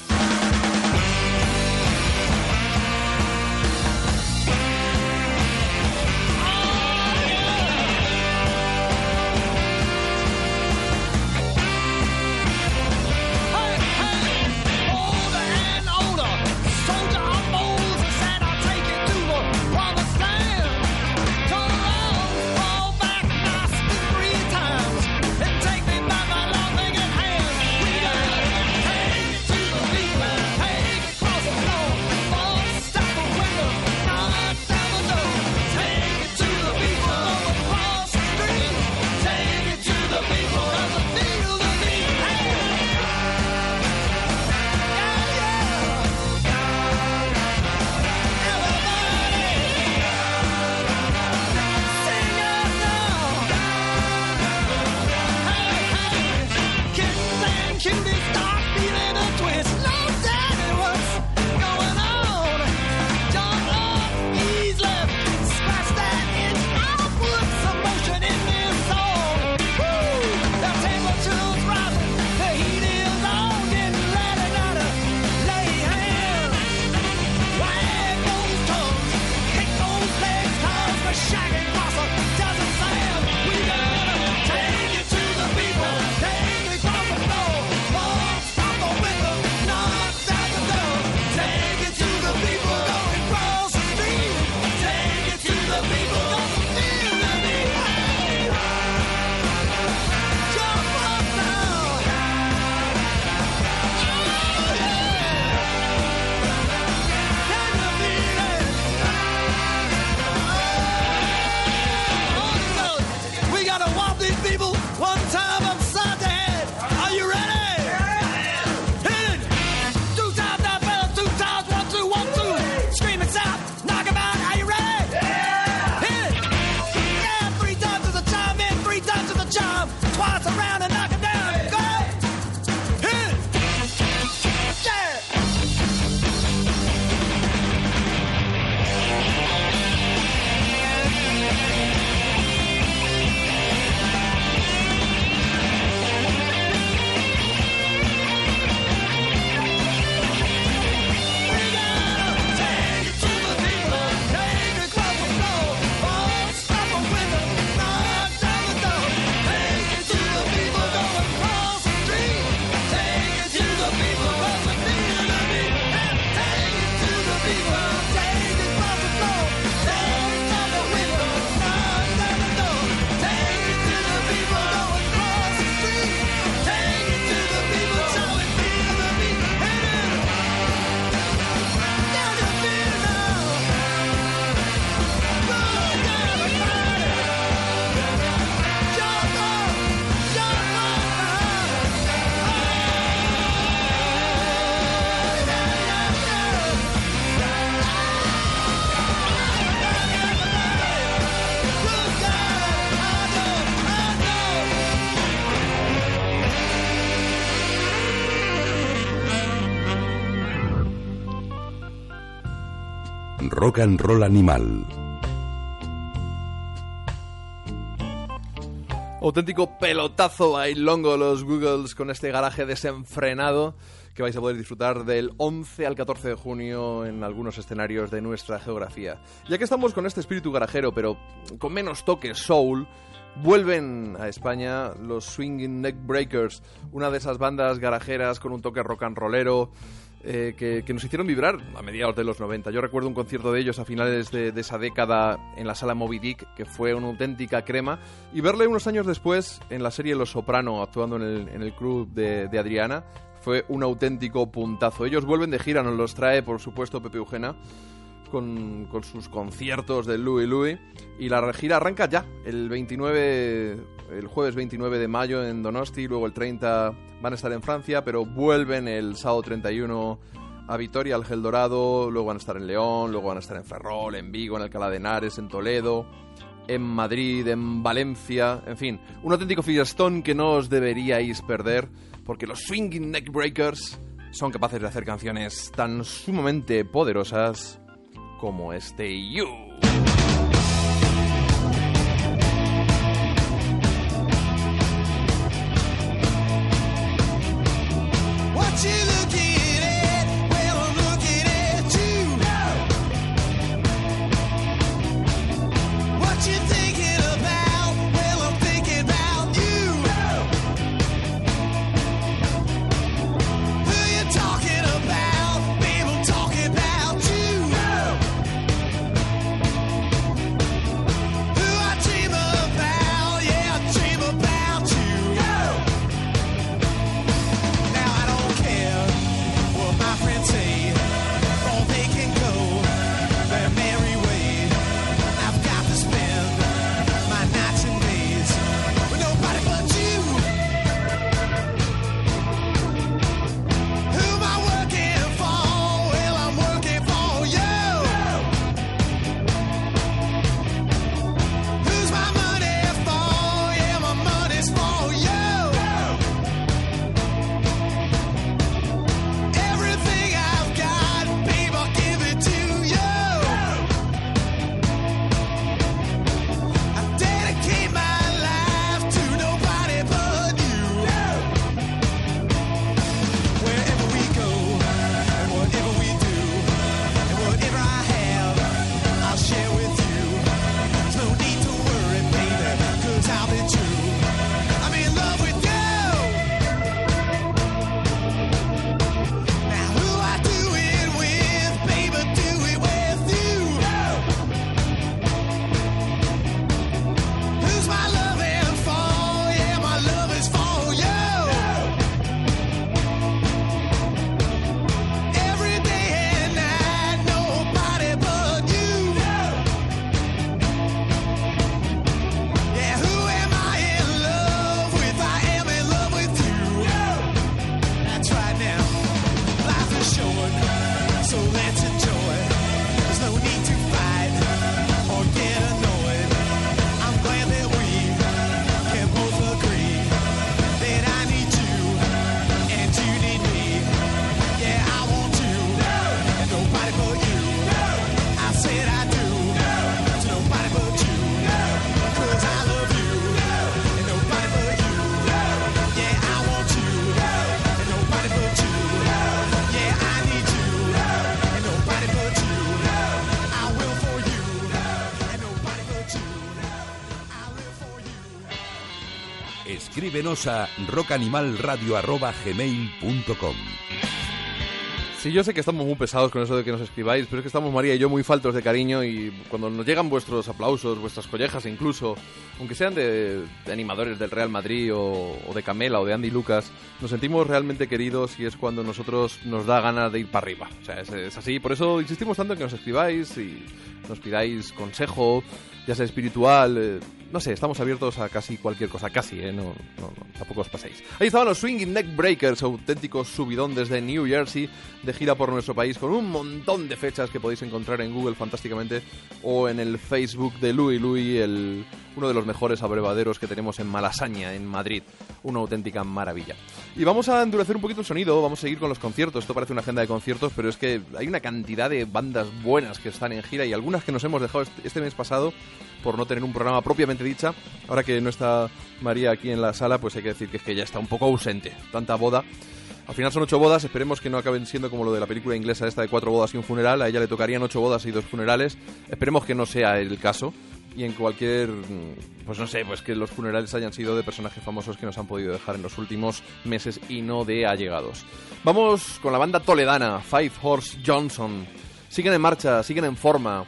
Speaker 1: Rock and Roll Animal.
Speaker 2: Auténtico pelotazo bailongo los Googles con este garaje desenfrenado que vais a poder disfrutar del 11 al 14 de junio en algunos escenarios de nuestra geografía. Ya que estamos con este espíritu garajero, pero con menos toque soul, vuelven a España los Swinging Neck Breakers, una de esas bandas garajeras con un toque rock and rollero. Eh, que, nos hicieron vibrar a mediados de los 90. Yo recuerdo un concierto de ellos a finales de, de esa década en la sala Moby Dick, que fue una auténtica crema, y verle unos años después en la serie Los Soprano, actuando en el, en el club de, de Adriana, fue un auténtico puntazo. Ellos vuelven de gira, nos los trae, por supuesto, Pepe Eugena, con, sus conciertos de Louis Louis. Y la gira arranca ya, el 29, el jueves 29 de mayo en Donosti, luego el 30 van a estar en Francia, pero vuelven el sábado 31 a Vitoria, al Gel Dorado, luego van a estar en León, luego van a estar en Ferrol, en Vigo, en Alcalá de Henares, en Toledo, en Madrid, en Valencia, en fin, un auténtico fiestón que no os deberíais perder, porque los Swinging Neck Breakers son capaces de hacer canciones tan sumamente poderosas como este You.
Speaker 1: Escríbenos a rockanimalradio.gmail.com
Speaker 2: Sí, yo sé que estamos muy pesados con eso de que nos escribáis, pero es que estamos María y yo muy faltos de cariño y cuando nos llegan vuestros aplausos, vuestras collejas incluso, aunque sean de, animadores del Real Madrid o, de Camela o de Andy Lucas, nos sentimos realmente queridos y es cuando nosotros nos da ganas de ir para arriba. O sea, es, es así. Por eso insistimos tanto en que nos escribáis y nos pidáis consejo, ya sea espiritual. eh, no sé, estamos abiertos a casi cualquier cosa, casi, ¿eh? No, no, no, tampoco os paséis. Ahí estaban los Swinging Neck Breakers, auténticos subidón desde New Jersey, de gira por nuestro país, con un montón de fechas que podéis encontrar en Google fantásticamente, o en el Facebook de Louis Louis, el
Speaker 5: uno de los mejores abrevaderos que tenemos en Malasaña, en Madrid. Una auténtica maravilla. Y vamos a endurecer un poquito el sonido, vamos a seguir con los conciertos. Esto parece una agenda de conciertos, pero es que hay una cantidad de bandas buenas que están en gira y algunas que nos hemos dejado este- este mes pasado por no tener un programa propiamente dicha. Ahora que no está María aquí en la sala, pues hay que decir que es que ya está un poco ausente. Tanta boda. Al final son ocho bodas, esperemos que no acaben siendo como lo de la película inglesa esta de cuatro bodas y un funeral. A ella le tocarían ocho bodas y dos funerales. Esperemos que no sea el caso. Y en cualquier, mm, pues no sé, pues que los funerales hayan sido de personajes famosos que nos han podido dejar en los últimos meses y no de allegados. Vamos con la banda toledana, Five Horse Johnson. Siguen en marcha, siguen en forma.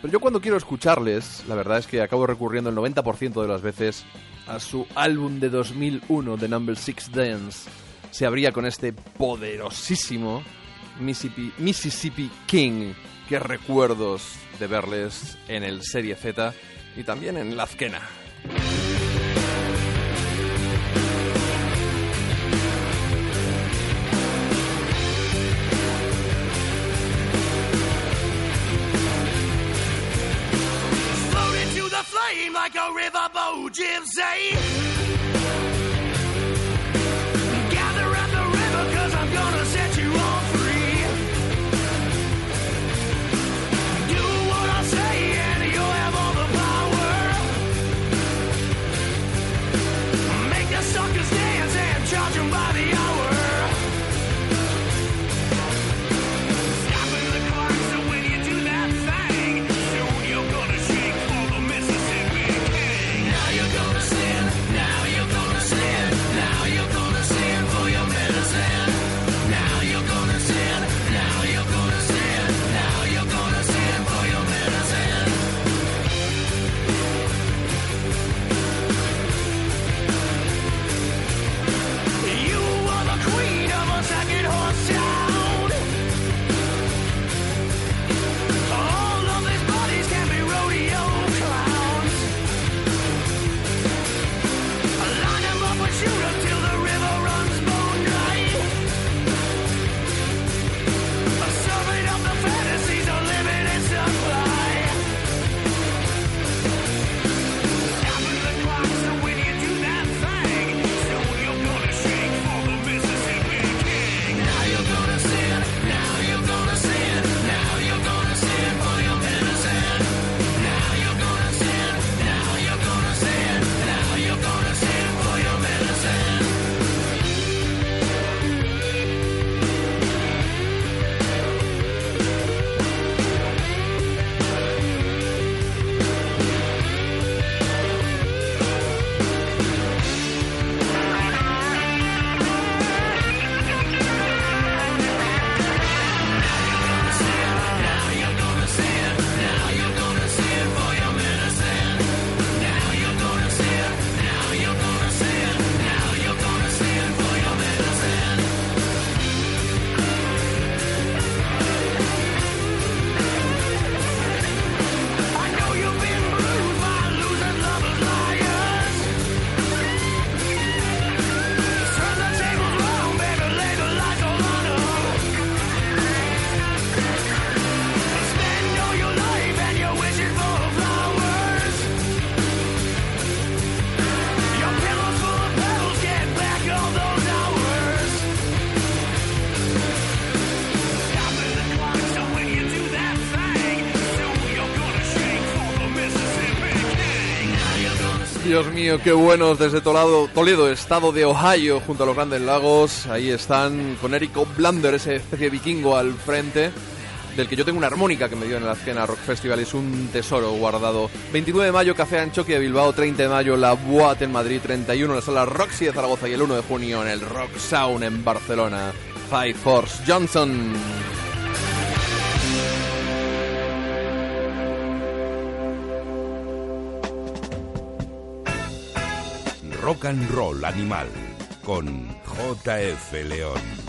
Speaker 5: Pero yo cuando quiero escucharles, la verdad es que acabo recurriendo el 90% de las veces a su álbum de 2001, The Number Six Dance. Se abría con este poderosísimo Mississippi, Mississippi King. Recuerdos de verles en el Serie Z y también en la Azquena. Dios mío, qué buenos desde Toledo, Toledo, estado de Ohio, junto a los grandes lagos. Ahí están con Eric Blander, ese especie vikingo al frente, del que yo tengo una armónica que me dio en la Azquena Rock Festival. Es un tesoro guardado. 29 de mayo, Café Anchoqui de Bilbao. 30 de mayo, La Boat en Madrid. 31 en la sala Roxy de Zaragoza. Y el 1 de junio en el Rock Sound en Barcelona. Five Force Johnson.
Speaker 1: And Roll Animal con JF León.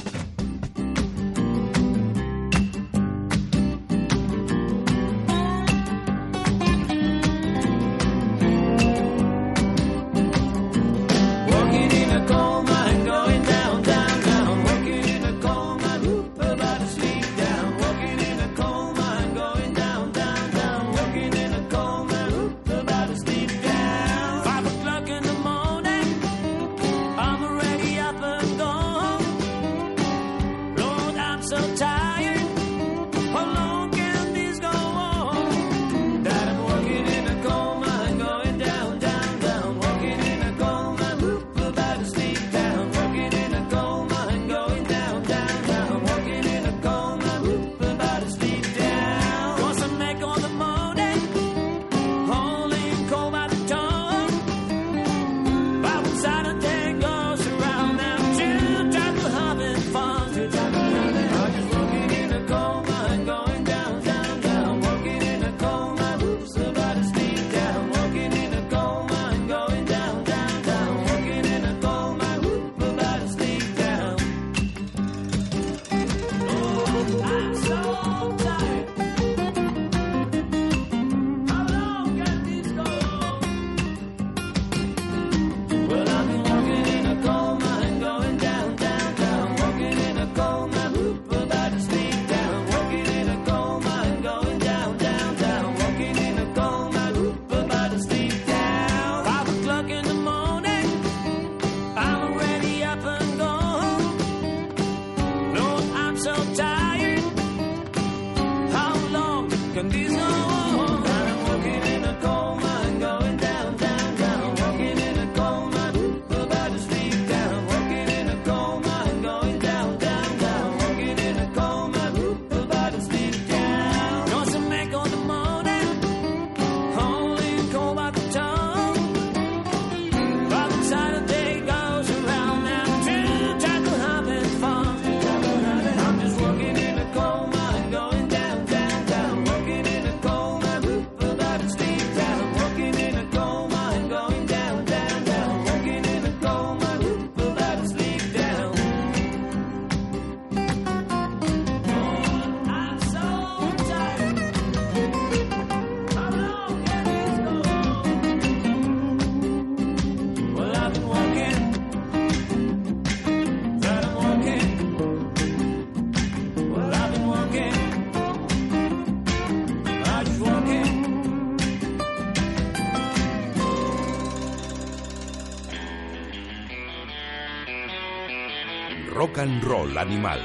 Speaker 1: Roll Animal.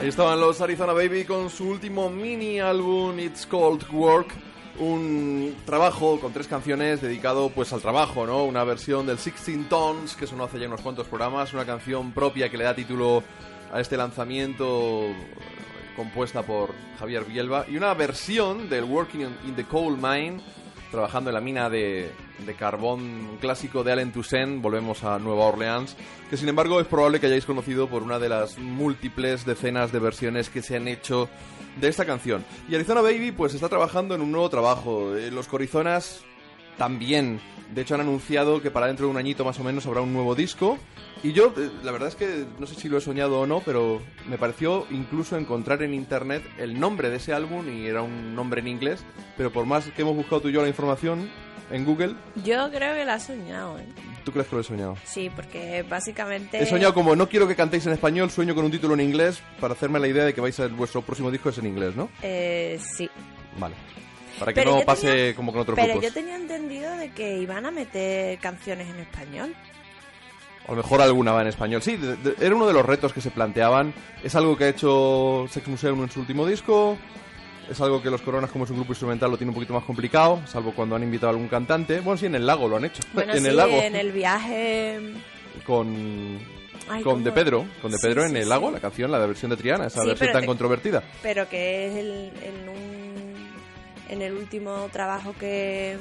Speaker 2: Ahí estaban los Arizona Baby con su último mini álbum It's Called Work, un trabajo con tres canciones dedicado pues al trabajo, ¿no? Una versión del 16 Tons que sonó hace ya unos cuantos programas, una canción propia que le da título a este lanzamiento compuesta por Javier Bielba y una versión del Working in- in the Coal Mine trabajando en la mina de, de carbón clásico de Allen Toussaint, volvemos a Nueva Orleans, que sin embargo es probable que hayáis conocido por una de las múltiples decenas de versiones que se han hecho de esta canción. Y Arizona Baby pues está trabajando en un nuevo trabajo. Eh, Los Corizonas también. De hecho han anunciado que para dentro de un añito más o menos habrá un nuevo disco. Y yo, eh, la verdad es que no sé si lo he soñado o no, pero me pareció incluso encontrar en internet el nombre de ese álbum y era un nombre en inglés. Pero por más que hemos buscado tú y yo la información en Google,
Speaker 3: Yo creo que la has soñado, ¿eh?
Speaker 2: ¿tú crees que lo he soñado?
Speaker 3: Sí, porque básicamente...
Speaker 2: He soñado como no quiero que cantéis en español, sueño con un título en inglés para hacerme la idea de que vais a vuestro próximo disco es en inglés, ¿no?
Speaker 3: Eh, sí.
Speaker 2: Vale. Para que
Speaker 3: Pero
Speaker 2: no pase
Speaker 3: tenía-
Speaker 2: como con otros
Speaker 3: Pero
Speaker 2: grupos.
Speaker 3: yo tenía entendido de que iban a meter canciones en español.
Speaker 2: A lo mejor alguna va en español. Sí, de- de- era uno de los retos que se planteaban. Es algo que ha hecho Sex Museum en su último disco. Es algo que los Coronas, como es un grupo instrumental, lo tiene un poquito más complicado, salvo cuando han invitado a algún cantante. Bueno, sí, en el lago lo han hecho.
Speaker 3: Bueno,
Speaker 2: en
Speaker 3: sí,
Speaker 2: el lago.
Speaker 3: en el viaje...
Speaker 2: Con,
Speaker 3: Ay,
Speaker 2: con
Speaker 3: ¿cómo?
Speaker 2: De Pedro. Con De Pedro
Speaker 3: sí,
Speaker 2: en el lago, la canción, la de versión de Triana, esa versión tan controvertida.
Speaker 3: Pero que es el, en un... En el último trabajo que...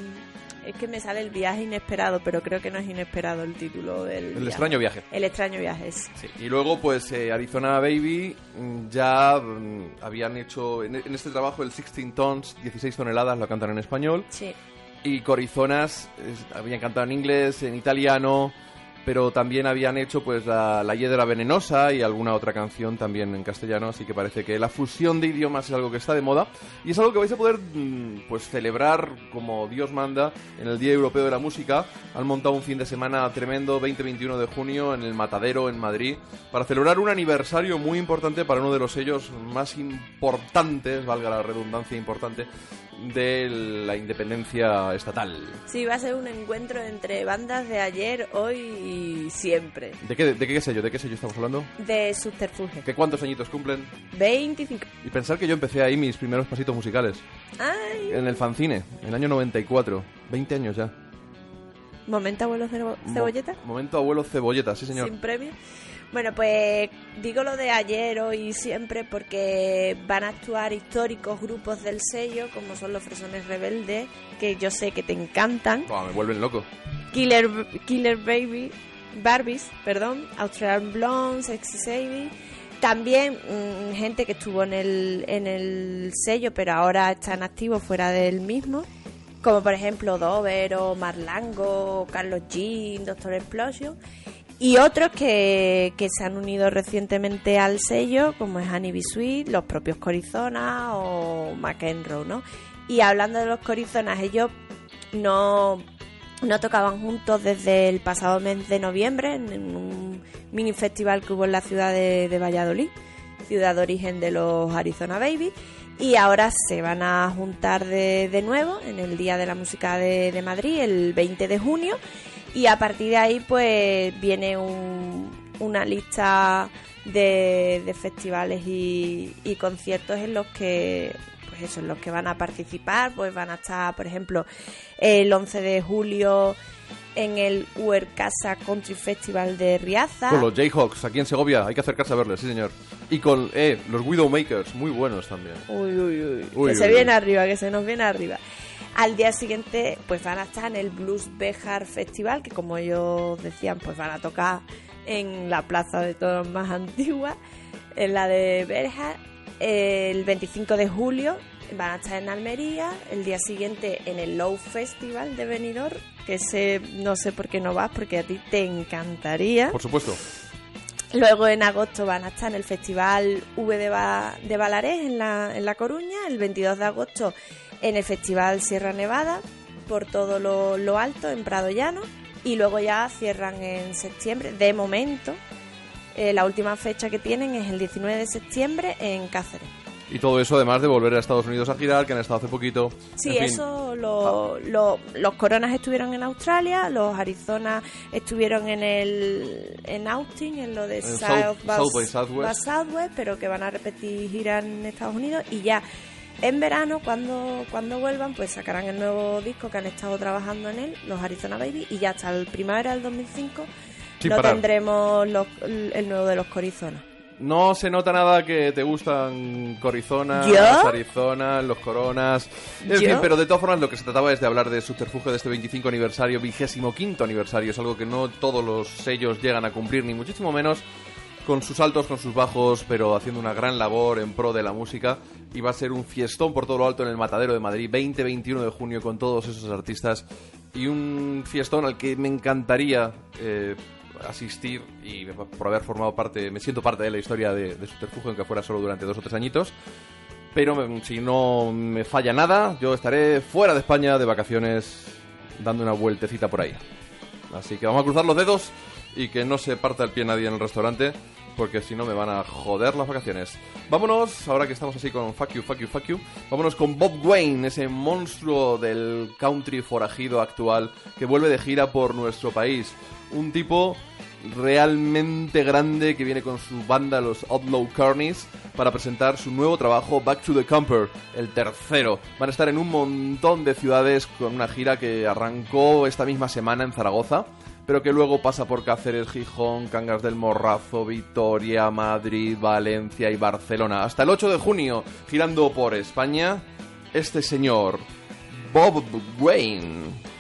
Speaker 3: Es que me sale el viaje inesperado, pero creo que no es inesperado el título del
Speaker 2: El
Speaker 3: viaje.
Speaker 2: extraño viaje.
Speaker 3: El extraño viaje, sí.
Speaker 2: Sí, Y luego, pues, eh, Arizona Baby mm, ya mm, habían hecho en, en este trabajo el 16 tons, 16 toneladas, lo cantan en español.
Speaker 3: Sí.
Speaker 2: Y Corizonas es- habían cantado en inglés, en italiano, pero también habían hecho pues la, la Hiedra Venenosa y alguna otra canción también en castellano, así que parece que la fusión de idiomas es algo que está de moda y es algo que vais a poder mm, pues celebrar como Dios manda en el Día Europeo de la Música. Han montado un fin de semana tremendo, 20-21 de junio, en el Matadero, en Madrid, para celebrar un aniversario muy importante para uno de los sellos más importantes, valga la redundancia importante, de la independencia estatal.
Speaker 3: Sí, va a ser un encuentro entre bandas de ayer, hoy y siempre.
Speaker 2: ¿De qué, de qué sello? ¿De qué sello estamos hablando?
Speaker 3: De Subterfuge.
Speaker 2: ¿Qué cuántos añitos cumplen?
Speaker 3: 25.
Speaker 2: Y pensar que yo empecé ahí mis primeros pasitos musicales.
Speaker 3: ¡Ay!
Speaker 2: En el fanzine, en el año 94. 20 años ya.
Speaker 3: ¿Momento abuelo cebo-
Speaker 2: Mo-
Speaker 3: cebolleta?
Speaker 2: momento abuelo cebolleta, sí señor.
Speaker 3: Sin premio. Bueno, pues digo lo de ayer, hoy y siempre porque van a actuar históricos grupos del sello, como son los Fresones Rebeldes, que yo sé que te encantan.
Speaker 2: Buah, me vuelven loco.
Speaker 3: Killer, Killer Baby, Barbies, perdón, Australian Blonde, Sexy Sadie. También mm, gente que estuvo en el, en el sello, pero ahora están activos fuera del mismo. Como por ejemplo Dover o Marlango, Carlos Jean, Doctor Explosion. Y otros que, que se han unido recientemente al sello, como es Annie. Sweet, los propios Corizona o McEnroe, ¿no? Y hablando de los Corizonas, ellos no, no tocaban juntos desde el pasado mes de noviembre en, un mini festival que hubo en la ciudad de, Valladolid, ciudad de origen de los Arizona Baby. Y ahora se van a juntar de, de nuevo en el Día de la Música de, de Madrid, el 20 de junio. Y a partir de ahí, pues viene un- una lista de, de festivales y, y conciertos en los que eso, los que van a participar, pues van a estar, por ejemplo, el 11 de julio en el UR Casa Country Festival de Riaza.
Speaker 2: Con los Jayhawks, aquí en Segovia, hay que acercarse a verles, sí señor. Y con, eh, los Widowmakers, muy buenos también.
Speaker 3: Uy, uy, uy.
Speaker 2: Uy,
Speaker 3: que se
Speaker 2: uy,
Speaker 3: viene arriba, que se nos viene arriba. Al día siguiente, pues van a estar en el Blues Bejar Festival, que como ellos decían, pues van a tocar en la plaza de toros más antigua, en la de Bejar. El 25 de julio van a estar en Almería. El día siguiente en el Low Festival de Benidorm, que ese no sé por qué no vas, porque a ti te encantaría.
Speaker 2: Por supuesto.
Speaker 3: Luego en agosto van a estar en el Festival V de, Ba- de Balarés en la, en La Coruña. El 22 de agosto en el Festival Sierra Nevada por todo lo, lo alto en Prado Llano. Y luego ya cierran en septiembre. De momento, eh, la última fecha que tienen es el 19 de septiembre en Cáceres.
Speaker 2: Y todo eso además de volver a Estados Unidos a girar, que han estado hace poquito.
Speaker 3: Sí,
Speaker 2: En fin,
Speaker 3: eso, lo- lo- los Coronas estuvieron en Australia, los Arizona estuvieron en el en Austin, en lo de
Speaker 2: En
Speaker 3: South,
Speaker 2: South- South by Southwest.
Speaker 3: pero que van a repetir gira en Estados Unidos y ya en verano, cuando, cuando vuelvan, pues sacarán el nuevo disco que han estado trabajando en él, los Arizona Baby, y ya hasta el primavera del 2005
Speaker 2: Sin
Speaker 3: no
Speaker 2: parar.
Speaker 3: tendremos los- el nuevo de los Corizona.
Speaker 2: No se nota nada que te gustan Corizona, Arizona, los Coronas. En fin, pero de todas formas lo que se trataba es de hablar de subterfugio de este 25 aniversario, vigésimo quinto aniversario. Es algo que no todos los sellos llegan a cumplir, ni muchísimo menos con sus altos, con sus bajos, pero haciendo una gran labor en pro de la música. Y va a ser un fiestón por todo lo alto en el Matadero de Madrid, 20-21 de junio, con todos esos artistas. Y un fiestón al que me encantaría eh, asistir y por haber formado parte, me siento parte de la historia de, de Subterfugio, aunque fuera solo durante dos o tres añitos. Pero si no me falla nada, yo estaré fuera de España de vacaciones dando una vueltecita por ahí. Así que vamos a cruzar los dedos y que no se parta el pie nadie en el restaurante, porque si no me van a joder las vacaciones. Vámonos, ahora que estamos así con Fuck You, Fuck You, Fuck You, vámonos con Bob Wayne, ese monstruo del country forajido actual que vuelve de gira por nuestro país. Un tipo realmente grande que viene con su banda los Outlaw Carnies para presentar su nuevo trabajo Back to the Camper, el tercero. Van a estar en un montón de ciudades con una gira que arrancó esta misma semana en Zaragoza, pero que luego pasa por Cáceres, Gijón, Cangas del Morrazo, Vitoria, Madrid, Valencia y Barcelona. Hasta el 8 de junio, girando por España, este señor, Bob Wayne.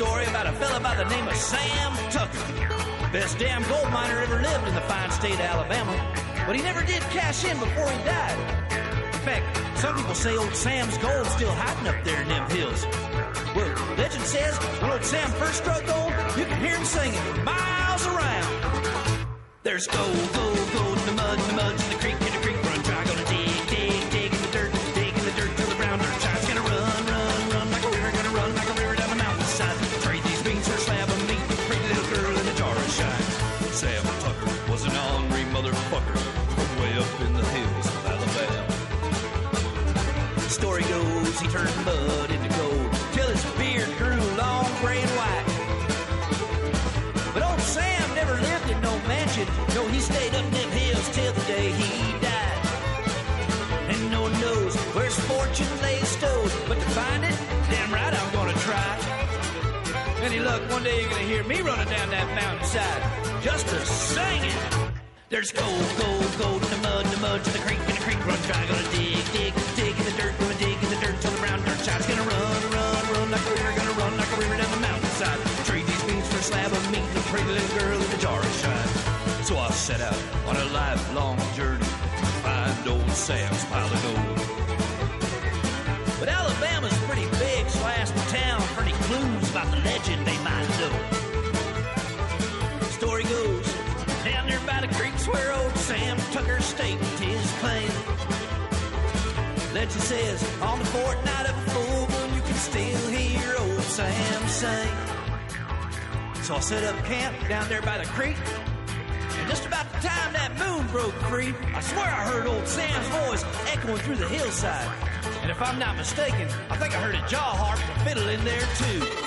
Speaker 6: Story about a fella by the name of Sam Tucker. Best damn gold miner ever lived in the fine state of Alabama. But he never did cash in before he died. In fact, some people say old Sam's gold's still hiding up there in them hills. Well, legend says when old Sam first struck gold, you can hear him singing miles around. There's gold, gold, gold in the mud, in the mud, in the creek, turned mud into gold till his beard grew long, gray and white. But old Sam never lived in no mansion. No, he stayed up them hills till the day he died. And no one knows where his fortune lay stowed. But to find it, damn right I'm gonna try. Any luck, one day you're gonna hear me running down that mountainside just to sing it. There's gold, gold, gold in the mud, in the mud to the creek, in the creek run dry. Gonna dig, dig, dig in the dirt, gonna dig shine's gonna run, run, run like a river, gonna run like a river down the mountainside. Trade these beans for a slab of meat and a pretty little girl in a jar of shine. So I set out on a lifelong journey to find old Sam's pile of gold. But Alabama's pretty big, so I asked the town for any clues about the legend they might know. Story goes, down there by the creeks where old Sam Tucker staked his claim. Legend says, on the fortnight of still hear old Sam sing. So I set up camp down there by the creek. And just about the time that moon broke free, I swear I heard old Sam's voice echoing through the hillside. And if I'm not mistaken, I think I heard a jaw harp and fiddle in there too.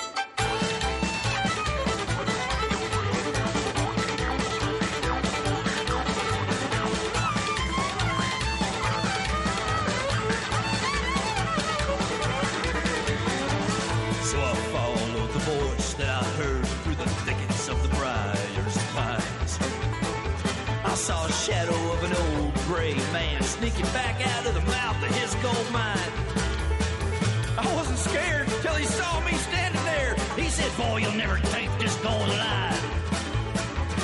Speaker 6: Boy, you'll never take this gold alive.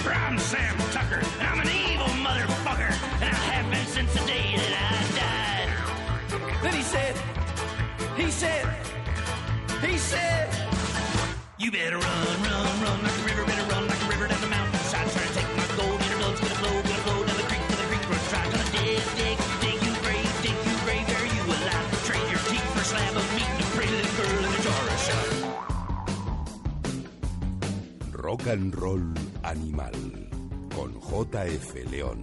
Speaker 6: I'm Sam Tucker. I'm an evil motherfucker. And I have been since the day that I died. Then he said, he said, he said, You better run, run, run like a river, better run like a river down the mountainside.
Speaker 1: Rock and Roll Animal con JF León.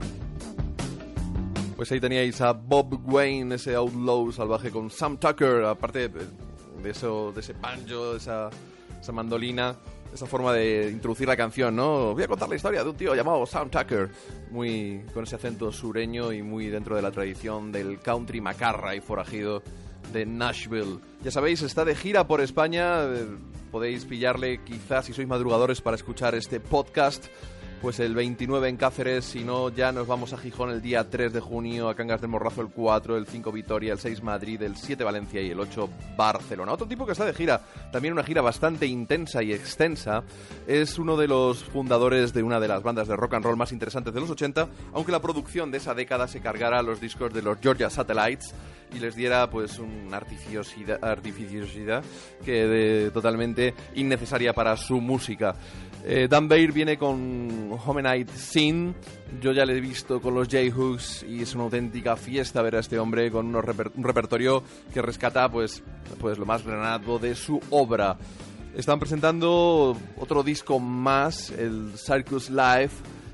Speaker 2: Pues ahí teníais a Bob Wayne, ese outlaw salvaje con Sam Tucker, aparte de eso, de ese banjo, esa, esa mandolina, esa forma de introducir la canción, ¿no? Voy a contar la historia de un tío llamado Sam Tucker, muy con ese acento sureño y muy dentro de la tradición del country macarra y forajido de Nashville. Ya sabéis, está de gira por España, eh, podéis pillarle quizás si sois madrugadores para escuchar este podcast pues el 29 en Cáceres, si no ya nos vamos a Gijón el día 3 de junio, a Cangas del Morrazo el 4, el 5 Vitoria, el 6 Madrid, el 7 Valencia y el 8 Barcelona. Otro tipo que está de gira, también una gira bastante intensa y extensa, es uno de los fundadores de una de las bandas de rock and roll más interesantes de los 80, aunque la producción de esa década se cargara los discos de los Georgia Satellites y les diera pues una artificiosidad, artificiosidad que de- totalmente innecesaria para su música. Eh, Dan Bayer viene con Homenite Sin. Yo ya le he visto con los J-Hooks y es una auténtica fiesta ver a este hombre con un repertorio que rescata pues, pues lo más granado de su obra. Están presentando otro disco más, el Circus Live,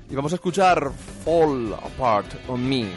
Speaker 2: y vamos a escuchar Fall Apart on Me.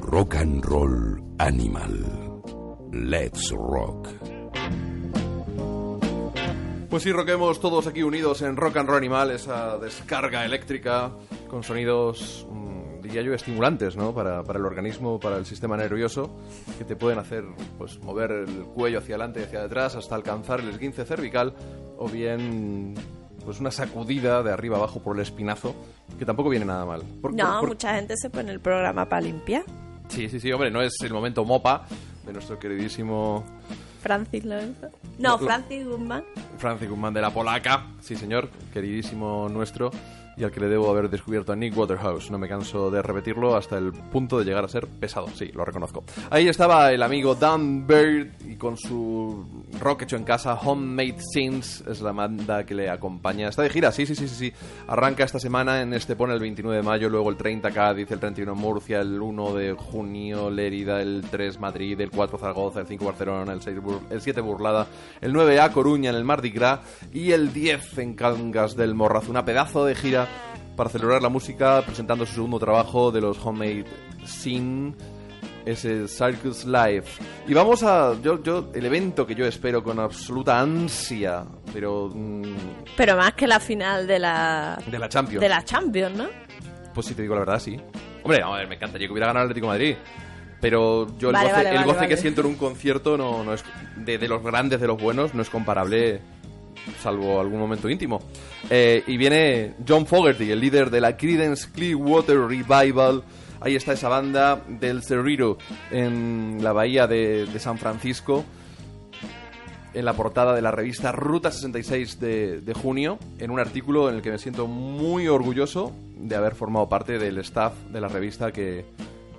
Speaker 1: Rock and Roll Animal. Let's Rock.
Speaker 2: Pues sí, roquemos todos aquí unidos en Rock and Roll Animal, esa descarga eléctrica con sonidos, mm, diría yo, estimulantes, ¿no? Para, para el organismo, para el sistema nervioso, que te pueden hacer pues, mover el cuello hacia adelante y hacia atrás hasta alcanzar el esguince cervical o bien pues una sacudida de arriba abajo por el espinazo, que tampoco viene nada mal. Por-
Speaker 3: No,
Speaker 2: por- por-
Speaker 3: mucha gente se pone el programa para limpiar.
Speaker 2: Sí, sí, sí, hombre, no es el momento mopa de nuestro queridísimo
Speaker 3: Francis Lorenzo. No, Francis Guzmán.
Speaker 2: Francis Guzmán de la Polaca, sí señor, queridísimo nuestro, y al que le debo haber descubierto a Nick Waterhouse. No me canso de repetirlo hasta el punto de llegar a ser pesado, sí, lo reconozco. Ahí estaba el amigo Dan Bird y con su rock hecho en casa, Homemade Scenes, es la banda que le acompaña. Está de gira, sí, sí, sí, sí, sí. Arranca esta semana en Estepona el 29 de mayo, luego el 30 Cádiz, el 31 Murcia, el 1 de junio Lérida, el 3 Madrid, el 4 Zaragoza, el 5 Barcelona, el, 6 Bur- el 7 Burlada, el 9 a Coruña en el Mardi Gras y el 10 en Cangas del Morrazo. Una pedazo de gira para celebrar la música presentando su segundo trabajo de los Homemade Scene ese Circus Live. Y vamos a. Yo, yo, el evento que yo espero con absoluta ansia, pero. mm,
Speaker 3: Pero más que la final de la,
Speaker 2: de la Champions.
Speaker 3: de la Champions, ¿no?
Speaker 2: Pues si te digo la verdad, sí. Hombre, a ver, me encantaría que hubiera ganado el Atlético de Madrid. Pero yo el
Speaker 3: Vale,
Speaker 2: goce,
Speaker 3: vale,
Speaker 2: el
Speaker 3: vale,
Speaker 2: goce que
Speaker 3: vale.
Speaker 2: siento en un concierto no, no es de, de los grandes, de los buenos, no es comparable, salvo algún momento íntimo. Eh, y viene John Fogerty, el líder de la Creedence Clearwater Revival. Ahí está esa banda del Cerrito en la bahía de, San Francisco en la portada de la revista Ruta 66 de, de junio, en un artículo en el que me siento muy orgulloso de haber formado parte del staff de la revista que,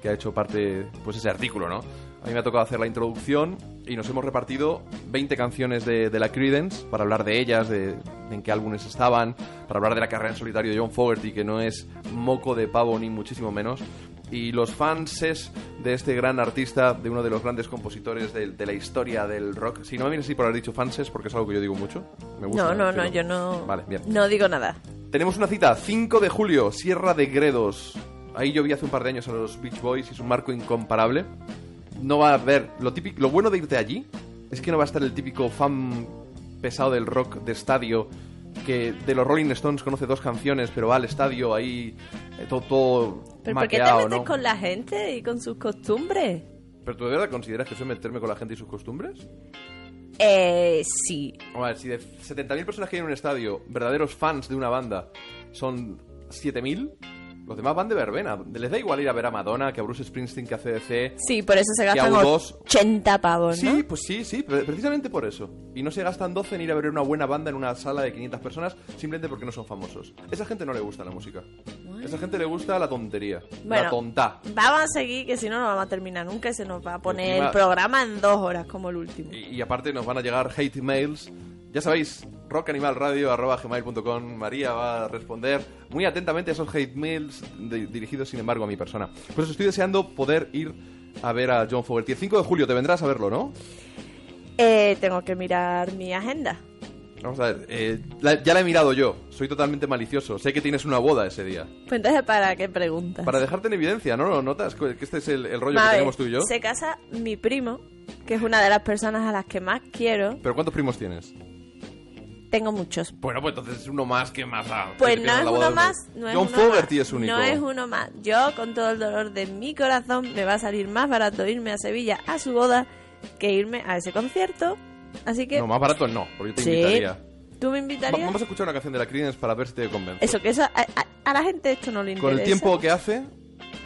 Speaker 2: que ha hecho parte, pues ese artículo, ¿no? A mí me ha tocado hacer la introducción y nos hemos repartido 20 canciones de, de la Creedence para hablar de ellas, de, de en qué álbumes estaban, para hablar de la carrera en solitario de John Fogerty, que no es moco de pavo ni muchísimo menos. Y los fanses de este gran artista, de uno de los grandes compositores de, de la historia del rock. Si no me vienes así por haber dicho fanses, porque es algo que yo digo mucho. Me gusta.
Speaker 3: No, no, no, yo no,
Speaker 2: Vale, bien.
Speaker 3: no digo nada.
Speaker 2: Tenemos una cita, 5 de julio, Sierra de Gredos. Ahí yo vi hace un par de años a los Beach Boys y es un marco incomparable. No va a haber lo típico, lo bueno de irte allí es que no va a estar el típico fan pesado del rock de estadio que de los Rolling Stones conoce dos canciones, pero va al estadio ahí eh, todo, todo
Speaker 3: ¿Pero por qué te
Speaker 2: maqueado,
Speaker 3: metes
Speaker 2: ¿no?
Speaker 3: con la gente y con sus costumbres?
Speaker 2: ¿Pero tú de verdad consideras que eso es meterme con la gente y sus costumbres?
Speaker 3: Eh, sí.
Speaker 2: A ver, si de 70.000 personas que hay en un estadio, verdaderos fans de una banda, son 7.000, los demás van de verbena. Les da igual ir a ver a Madonna, que a Bruce Springsteen, que a CDC.
Speaker 3: Sí, por eso se gastan
Speaker 2: U2.
Speaker 3: 80 pavos, ¿no?
Speaker 2: Sí, pues sí, sí, pre- precisamente por eso. Y no se gastan 12 en ir a ver una buena banda en una sala de 500 personas simplemente porque no son famosos. Esa gente no le gusta la música. Esa gente le gusta la tontería,
Speaker 3: Bueno.
Speaker 2: la tonta.
Speaker 3: Vamos a seguir, que si no, no vamos a terminar nunca y se nos va a poner
Speaker 2: encima-
Speaker 3: el programa en dos horas, como el último.
Speaker 2: Y, y aparte nos van a llegar hate mails. Ya sabéis, rockanimalradio.com. María va a responder muy atentamente a esos hate mails de- dirigidos, sin embargo, a mi persona. Pues estoy deseando poder ir a ver a John Fogerty. El 5 de julio te vendrás a verlo, ¿no?
Speaker 3: Eh, tengo que mirar mi agenda.
Speaker 2: Vamos a ver, eh, la- ya la he mirado yo. Soy totalmente malicioso. Sé que tienes una boda ese día.
Speaker 3: Pues entonces, ¿para qué preguntas?
Speaker 2: Para dejarte en evidencia, ¿no? ¿No notas que este es el, el rollo que tenemos tú y yo?
Speaker 3: Se casa mi primo, que es una de las personas a las que más quiero.
Speaker 2: ¿Pero cuántos primos tienes?
Speaker 3: Tengo muchos.
Speaker 2: Bueno, pues entonces es uno más que más.
Speaker 3: Pues no es uno más. No es
Speaker 2: John
Speaker 3: uno
Speaker 2: Fogerty
Speaker 3: más.
Speaker 2: es único.
Speaker 3: No es uno más. Yo, con todo el dolor de mi corazón, me va a salir más barato irme a Sevilla a su boda que irme a ese concierto. Así que.
Speaker 2: No, más barato no, porque yo te
Speaker 3: sí.
Speaker 2: invitaría.
Speaker 3: ¿Tú me
Speaker 2: Va-
Speaker 3: invitarías?
Speaker 2: vamos a escuchar una canción de la Creedence para ver si te convence.
Speaker 3: Eso, que eso. A, a- a la gente esto no le interesa.
Speaker 2: Con el tiempo que hace,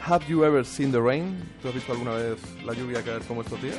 Speaker 2: Have you ever seen the rain? ¿Tú has visto alguna vez la lluvia caer como estos días?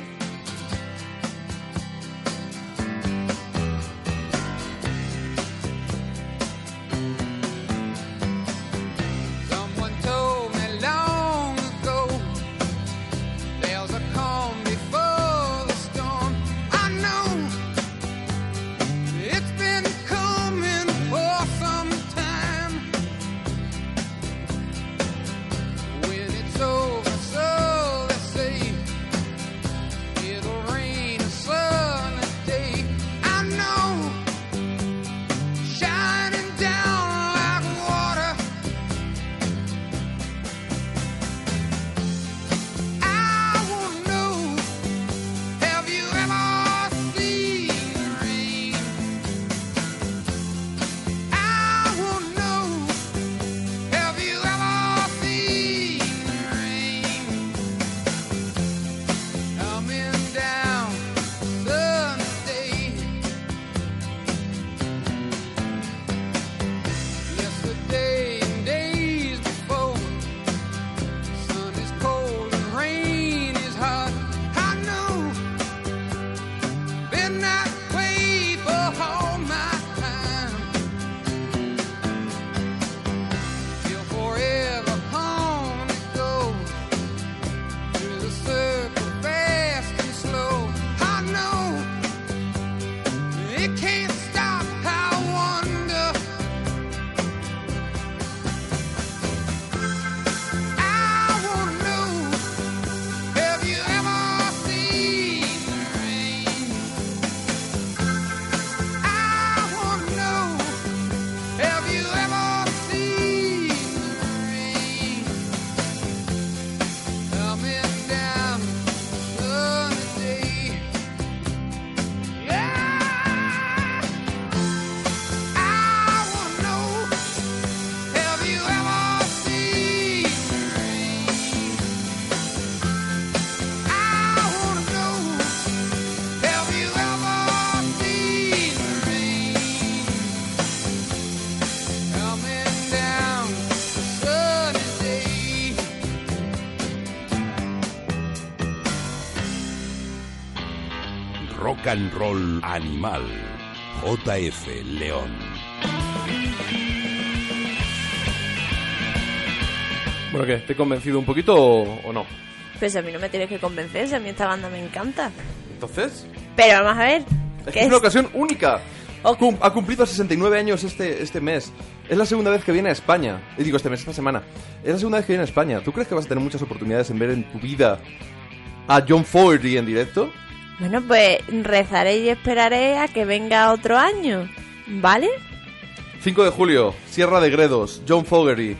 Speaker 1: Rock and Roll Animal. JF León.
Speaker 2: Bueno, ¿qué? ¿Te he convencido un poquito o, o no?
Speaker 3: Pues a mí no me tienes que convencer, si a mí esta banda me encanta.
Speaker 2: Entonces,
Speaker 3: Pero vamos a ver.
Speaker 2: es
Speaker 3: ¿qué
Speaker 2: que es una ocasión única. Cum- Ha cumplido 69 años este, este mes. Es la segunda vez que viene a España. Y digo, este mes, esta semana. Es la segunda vez que viene a España. ¿Tú crees que vas a tener muchas oportunidades en ver en tu vida a John Fogerty en directo?
Speaker 3: Bueno, pues rezaré y esperaré a que venga otro año. ¿Vale?
Speaker 2: 5 de julio, Sierra de Gredos, John Fogerty.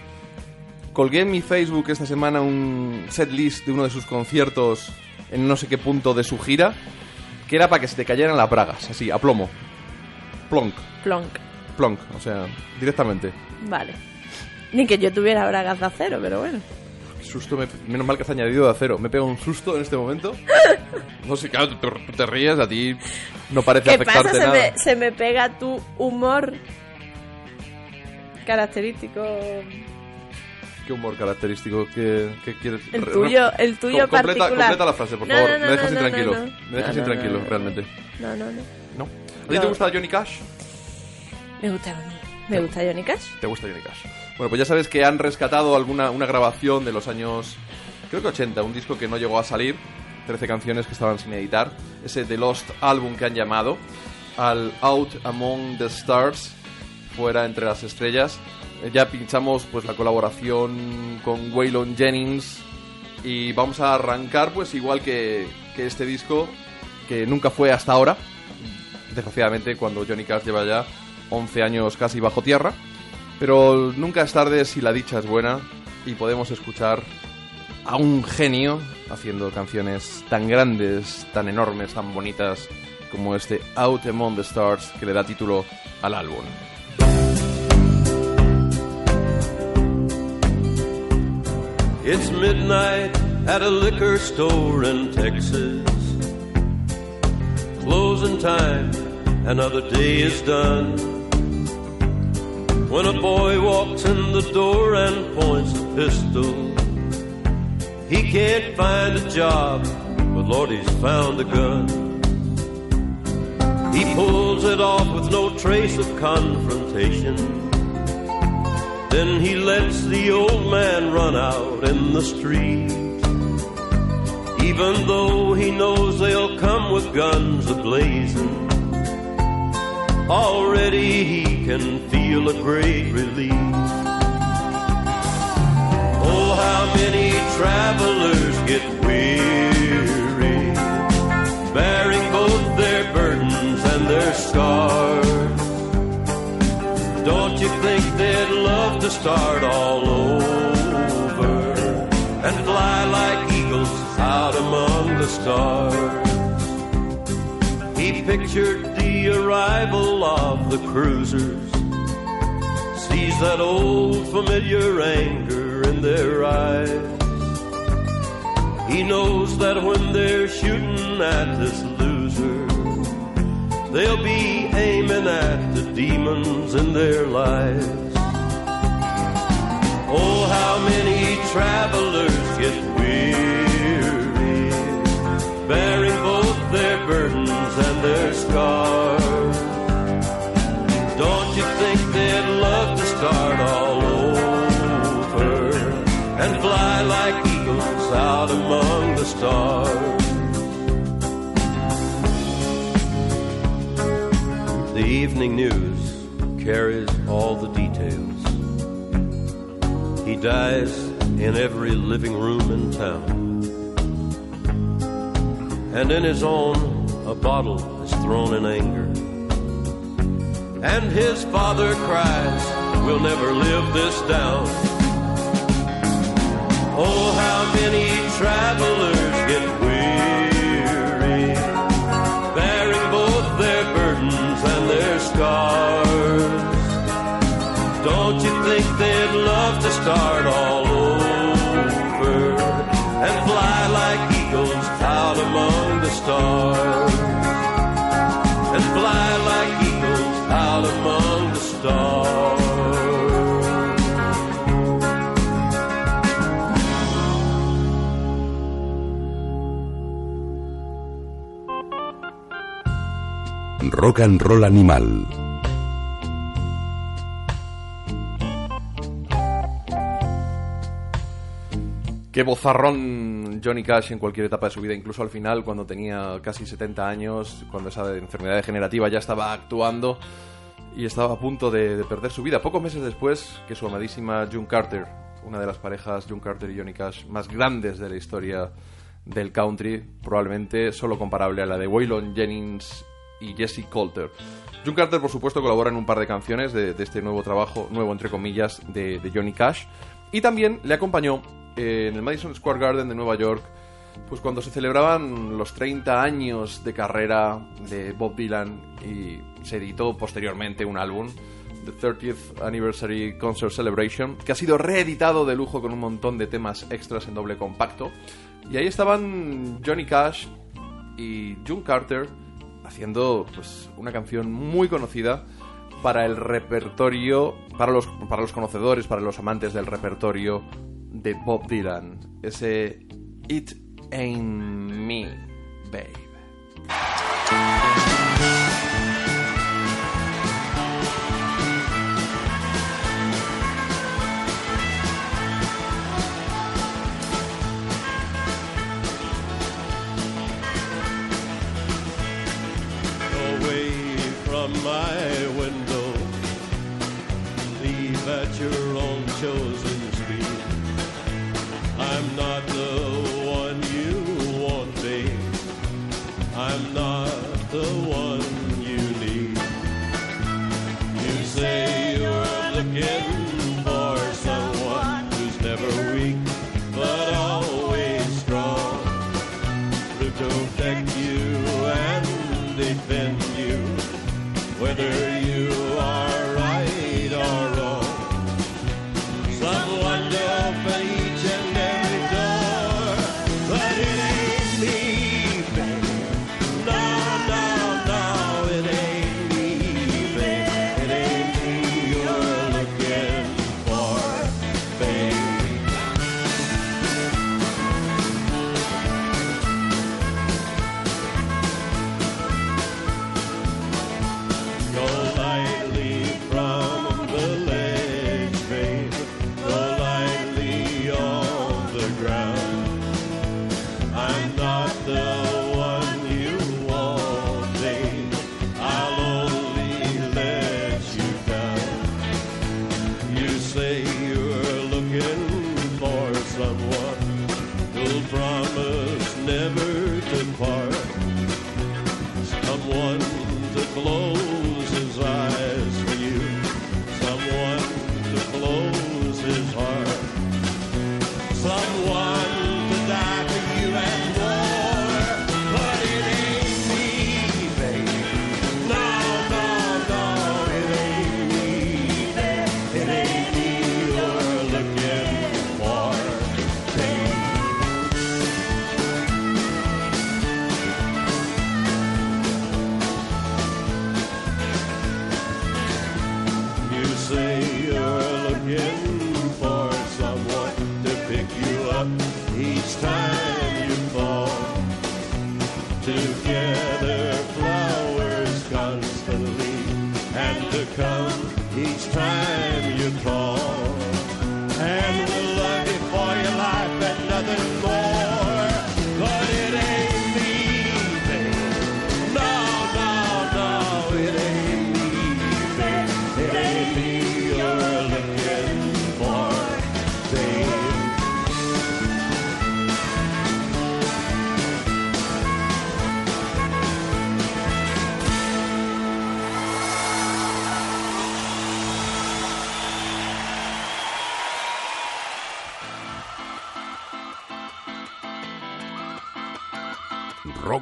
Speaker 2: Colgué en mi Facebook esta semana un set list de uno de sus conciertos en no sé qué punto de su gira, que era para que se te cayeran las bragas, así, a plomo. Plonk,
Speaker 3: Plonk.
Speaker 2: plonk, o sea, directamente.
Speaker 3: Vale. Ni que yo tuviera bragas de acero, pero bueno.
Speaker 2: Susto, me- menos mal que has añadido de acero. Me pega un susto en este momento. No sé, claro, tú te, tú te ríes, a ti no parece
Speaker 3: ¿Qué pasa?
Speaker 2: afectarte
Speaker 3: Se
Speaker 2: nada.
Speaker 3: me, se me pega tu humor característico.
Speaker 2: ¿Qué humor característico que, quieres?
Speaker 3: El
Speaker 2: Re-
Speaker 3: tuyo, el tuyo
Speaker 2: Com- completa,
Speaker 3: particular.
Speaker 2: completa la frase, por
Speaker 3: No,
Speaker 2: favor.
Speaker 3: no, no,
Speaker 2: me dejas intranquilo.
Speaker 3: no, no.
Speaker 2: Me dejas intranquilo,
Speaker 3: no, no.
Speaker 2: realmente.
Speaker 3: No, no, no.
Speaker 2: ¿No? ¿A ti
Speaker 3: No.
Speaker 2: te gusta Johnny Cash?
Speaker 3: Me gusta, me gusta Johnny Cash.
Speaker 2: ¿Te gusta Johnny Cash? Bueno, pues ya sabes que han rescatado alguna una grabación de los años, creo que 80, un disco que no llegó a salir, 13 canciones que estaban sin editar, ese The Lost Album que han llamado, al Out Among the Stars, fuera entre las estrellas. Eh, Ya pinchamos pues la colaboración con Waylon Jennings y vamos a arrancar pues igual que, que este disco que nunca fue hasta ahora, desgraciadamente cuando Johnny Cash lleva ya 11 años casi bajo tierra. Pero nunca es tarde si la dicha es buena y podemos escuchar a un genio haciendo canciones tan grandes, tan enormes, tan bonitas como este Out Among the Stars que le da título al álbum.
Speaker 7: It's midnight at a liquor store in Texas. Closing time, another day is done. When a boy walks in the door and points a pistol, he can't find a job, but Lord, he's found a gun. He pulls it off with no trace of confrontation. Then he lets the old man run out in the street. Even though he knows they'll come with guns ablazing, already he can feel a great relief. Oh, how many travelers get weary, bearing both their burdens and their scars. Don't you think they'd love to start all over and fly like eagles out among the stars? He pictured the arrival of the cruisers, sees that old familiar anger in their eyes. He knows that when they're shooting at this loser, They'll be aiming at the demons in their lives. Oh, how many travelers get weary, bearing both their burdens and their scars. Don't you think they'd love to start all over and fly like eagles out among the stars? The evening news carries all the details. He dies in every living room in town. And in his own, a bottle is thrown in anger. And his father cries, We'll never live this down. Oh, how many travelers
Speaker 1: Rock and Roll Animal.
Speaker 2: Qué bozarrón Johnny Cash en cualquier etapa de su vida, incluso al final, cuando tenía casi 70 años, cuando esa enfermedad degenerativa ya estaba actuando y estaba a punto de, de perder su vida. Pocos meses después que su amadísima June Carter, una de las parejas June Carter y Johnny Cash más grandes de la historia del country, probablemente solo comparable a la de Waylon Jennings y Jesse Coulter. June Carter, por supuesto, colabora en un par de canciones de, este nuevo trabajo, nuevo entre comillas, de, de Johnny Cash. Y también le acompañó eh, en el Madison Square Garden de Nueva York, pues cuando se celebraban los 30 años de carrera de Bob Dylan y se editó posteriormente un álbum, The 30th Anniversary Concert Celebration, que ha sido reeditado de lujo con un montón de temas extras en doble compacto. Y ahí estaban Johnny Cash y June Carter haciendo pues una canción muy conocida para el repertorio, para los, para los conocedores, para los amantes del repertorio de Bob Dylan. Ese It Ain't Me, Babe.
Speaker 7: From my window. Leave at your own chosen speed. I'm not the one you want, babe. I'm not the one you need. You say together.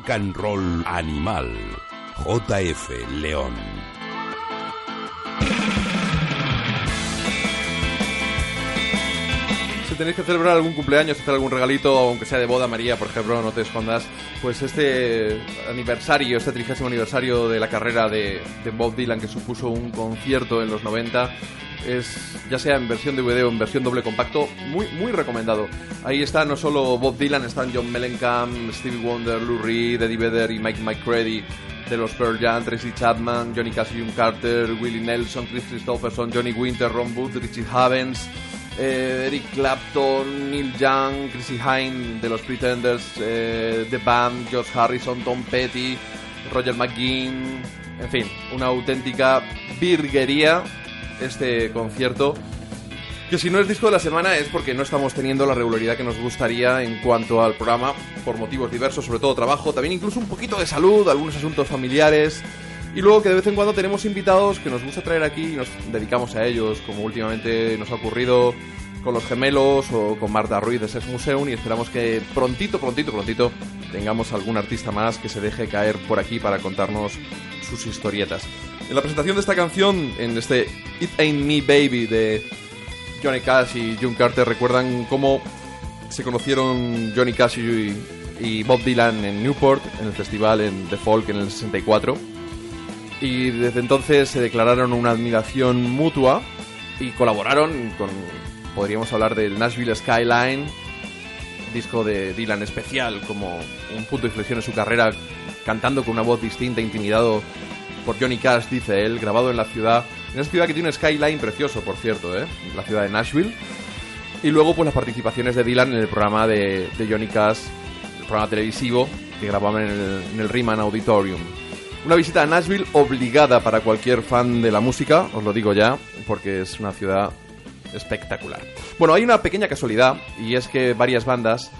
Speaker 1: Rock and Roll Animal. JF León.
Speaker 2: Si tenéis que celebrar algún cumpleaños, hacer algún regalito, aunque sea de boda, María, por ejemplo, no te escondas, pues este aniversario, este trigésimo aniversario de la carrera de, de Bob Dylan, que supuso un concierto en los 90, es ya sea en versión DVD o en versión doble compacto, muy, muy recomendado. Ahí está no solo Bob Dylan, están John Mellencamp, Stevie Wonder, Lou Reed, Eddie Vedder y Mike McCready de los Pearl Jam, Tracy Chapman, Johnny Cash June Carter, Willie Nelson, Chris Christopherson, Johnny Winter, Ron Booth, Richie Havens, eh, Eric Clapton, Neil Young, Chrissy Hine de los Pretenders, eh, The Band, George Harrison, Tom Petty, Roger McGuinn, en fin, una auténtica virguería este concierto. Que si no es disco de la semana es porque no estamos teniendo la regularidad que nos gustaría en cuanto al programa, por motivos diversos, sobre todo trabajo, también incluso un poquito de salud, algunos asuntos familiares. Y luego que de vez en cuando tenemos invitados que nos gusta traer aquí y nos dedicamos a ellos, como últimamente nos ha ocurrido con los gemelos o con Marta Ruiz de Sex Museum y esperamos que prontito, prontito, prontito tengamos algún artista más que se deje caer por aquí para contarnos sus historietas. En la presentación de esta canción, en este It Ain't Me Baby de Johnny Cash y June Carter, recuerdan cómo se conocieron Johnny Cash y, y Bob Dylan en Newport, en el festival en The Folk en el 64 y desde entonces se declararon una admiración mutua y colaboraron con, podríamos hablar del Nashville Skyline, disco de Dylan especial, como un punto de inflexión en su carrera, cantando con una voz distinta, intimidado por Johnny Cash, dice él, grabado en la ciudad, en esa ciudad que tiene un skyline precioso, por cierto, ¿eh? la ciudad de Nashville. Y luego, pues las participaciones de Dylan en el programa de, de Johnny Cash, el programa televisivo que grababan en el, en el Riemann Auditorium. Una visita a Nashville obligada para cualquier fan de la música, os lo digo ya, porque es una ciudad espectacular. Bueno, hay una pequeña casualidad y es que varias bandas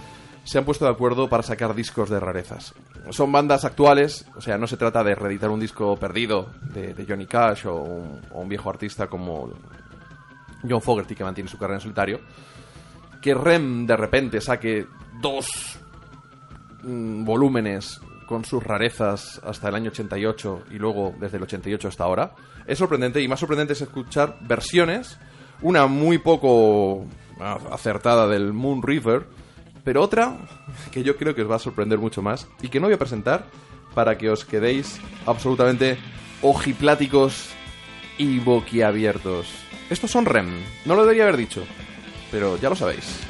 Speaker 2: se han puesto de acuerdo para sacar discos de rarezas. Son bandas actuales, o sea, no se trata de reeditar un disco perdido de, Johnny Cash o un, o un viejo artista como John Fogerty que mantiene su carrera en solitario. Que Rem de repente saque dos mm, volúmenes con sus rarezas hasta el año 88 y luego desde el 88 hasta ahora. Es sorprendente y más sorprendente es escuchar versiones, una muy poco acertada del Moon River, pero otra que yo creo que os va a sorprender mucho más y que no voy a presentar para que os quedéis absolutamente ojipláticos y boquiabiertos. Estos son REM, no lo debería haber dicho, pero ya lo sabéis.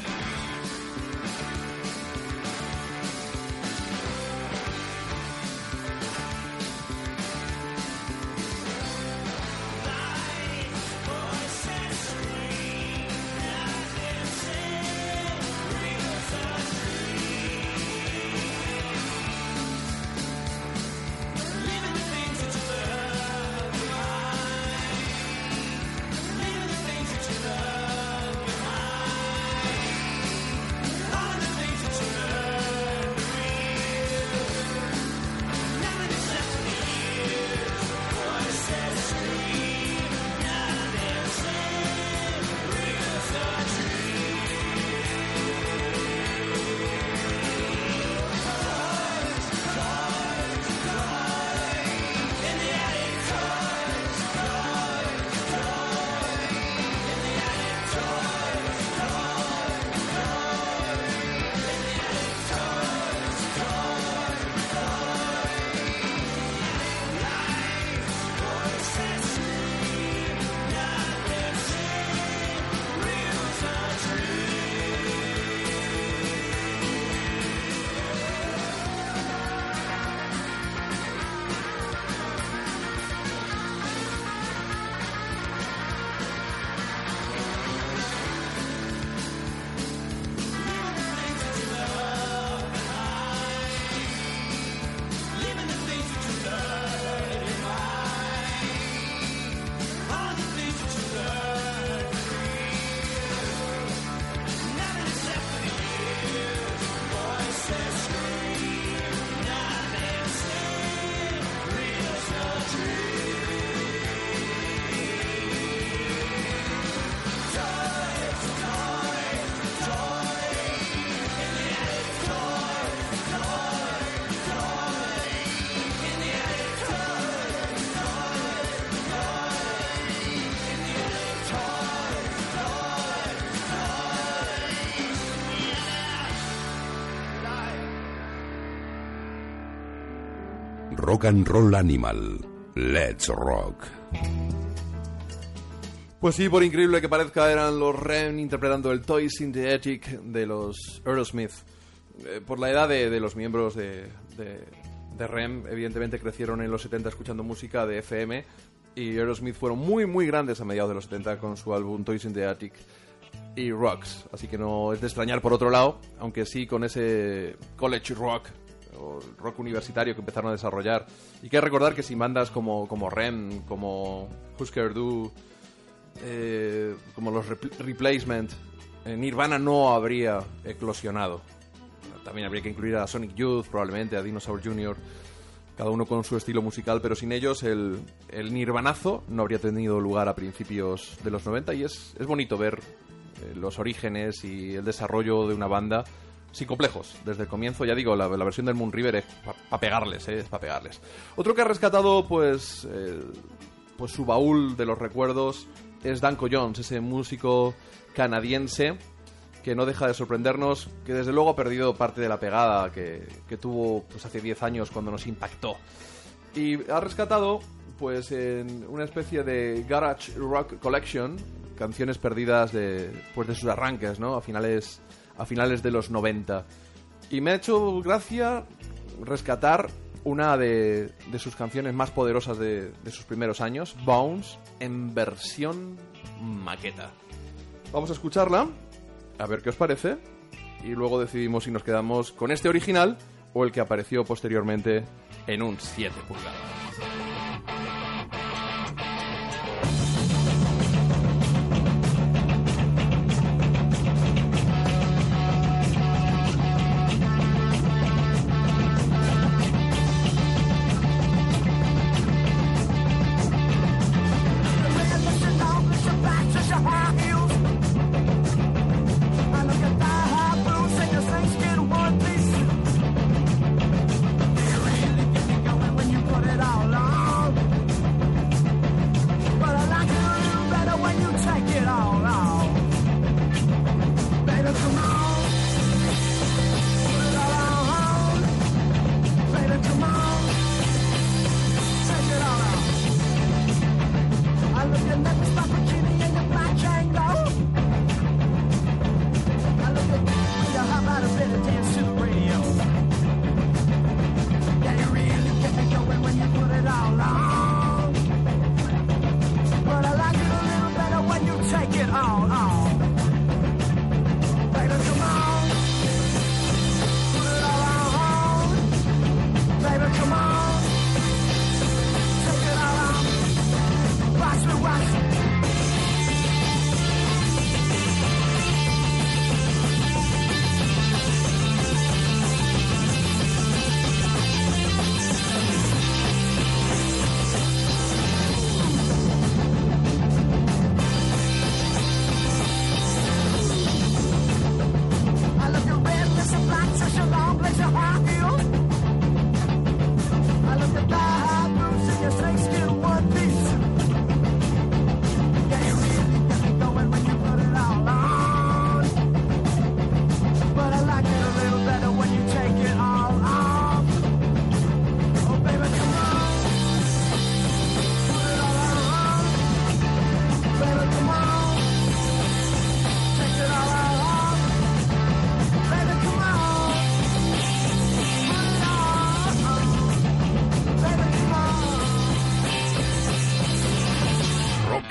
Speaker 1: Rock and Roll Animal. Let's Rock.
Speaker 2: Pues sí, por increíble que parezca, eran los Ren interpretando el Toy Synthetic de los Aerosmith. Eh, por la edad de, de los miembros de, de- de REM, evidentemente crecieron en los 70 escuchando música de FM y Aerosmith fueron muy muy grandes a mediados de los 70 con su álbum Toys in the Attic y Rocks, así que no es de extrañar por otro lado, aunque sí con ese college rock o el rock universitario que empezaron a desarrollar. Y que recordar que sin bandas como, como REM, como Husker Du, eh, como los Repl- Replacement, eh, Nirvana no habría eclosionado. También habría que incluir a Sonic Youth, probablemente, a Dinosaur Jr., cada uno con su estilo musical, pero sin ellos el, el nirvanazo no habría tenido lugar a principios de los 90 y es, es bonito ver eh, los orígenes y el desarrollo de una banda sin complejos. Desde el comienzo, ya digo, la, la versión del Moon River es para pegarles, eh, es para pegarles. Otro que ha rescatado, pues, eh, pues su baúl de los recuerdos es Danko Jones, ese músico canadiense que no deja de sorprendernos, que desde luego ha perdido parte de la pegada que, que tuvo pues, hace 10 años cuando nos impactó. Y ha rescatado, pues, en una especie de Garage Rock Collection, canciones perdidas de, pues, de sus arranques, ¿no? A finales, a finales de los 90. Y me ha hecho gracia rescatar una de, sus canciones más poderosas de, de sus primeros años, Bounce, en versión maqueta. Vamos a escucharla, a ver qué os parece, y luego decidimos si nos quedamos con este original o el que apareció posteriormente en un 7 pulgadas.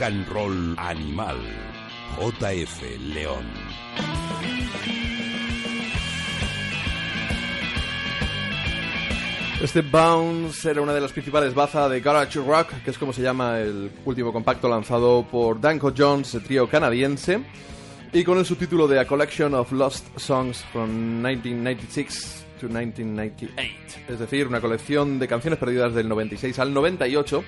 Speaker 4: And
Speaker 1: Roll Animal. JF León.
Speaker 2: Este Bounce era una de las principales bazas de Garage Rock, que es como se llama el último compacto lanzado por Danko Jones, trío canadiense, y con el subtítulo de A Collection of Lost Songs from 1996 to 1998, es decir, una colección de canciones perdidas del 96 al 98.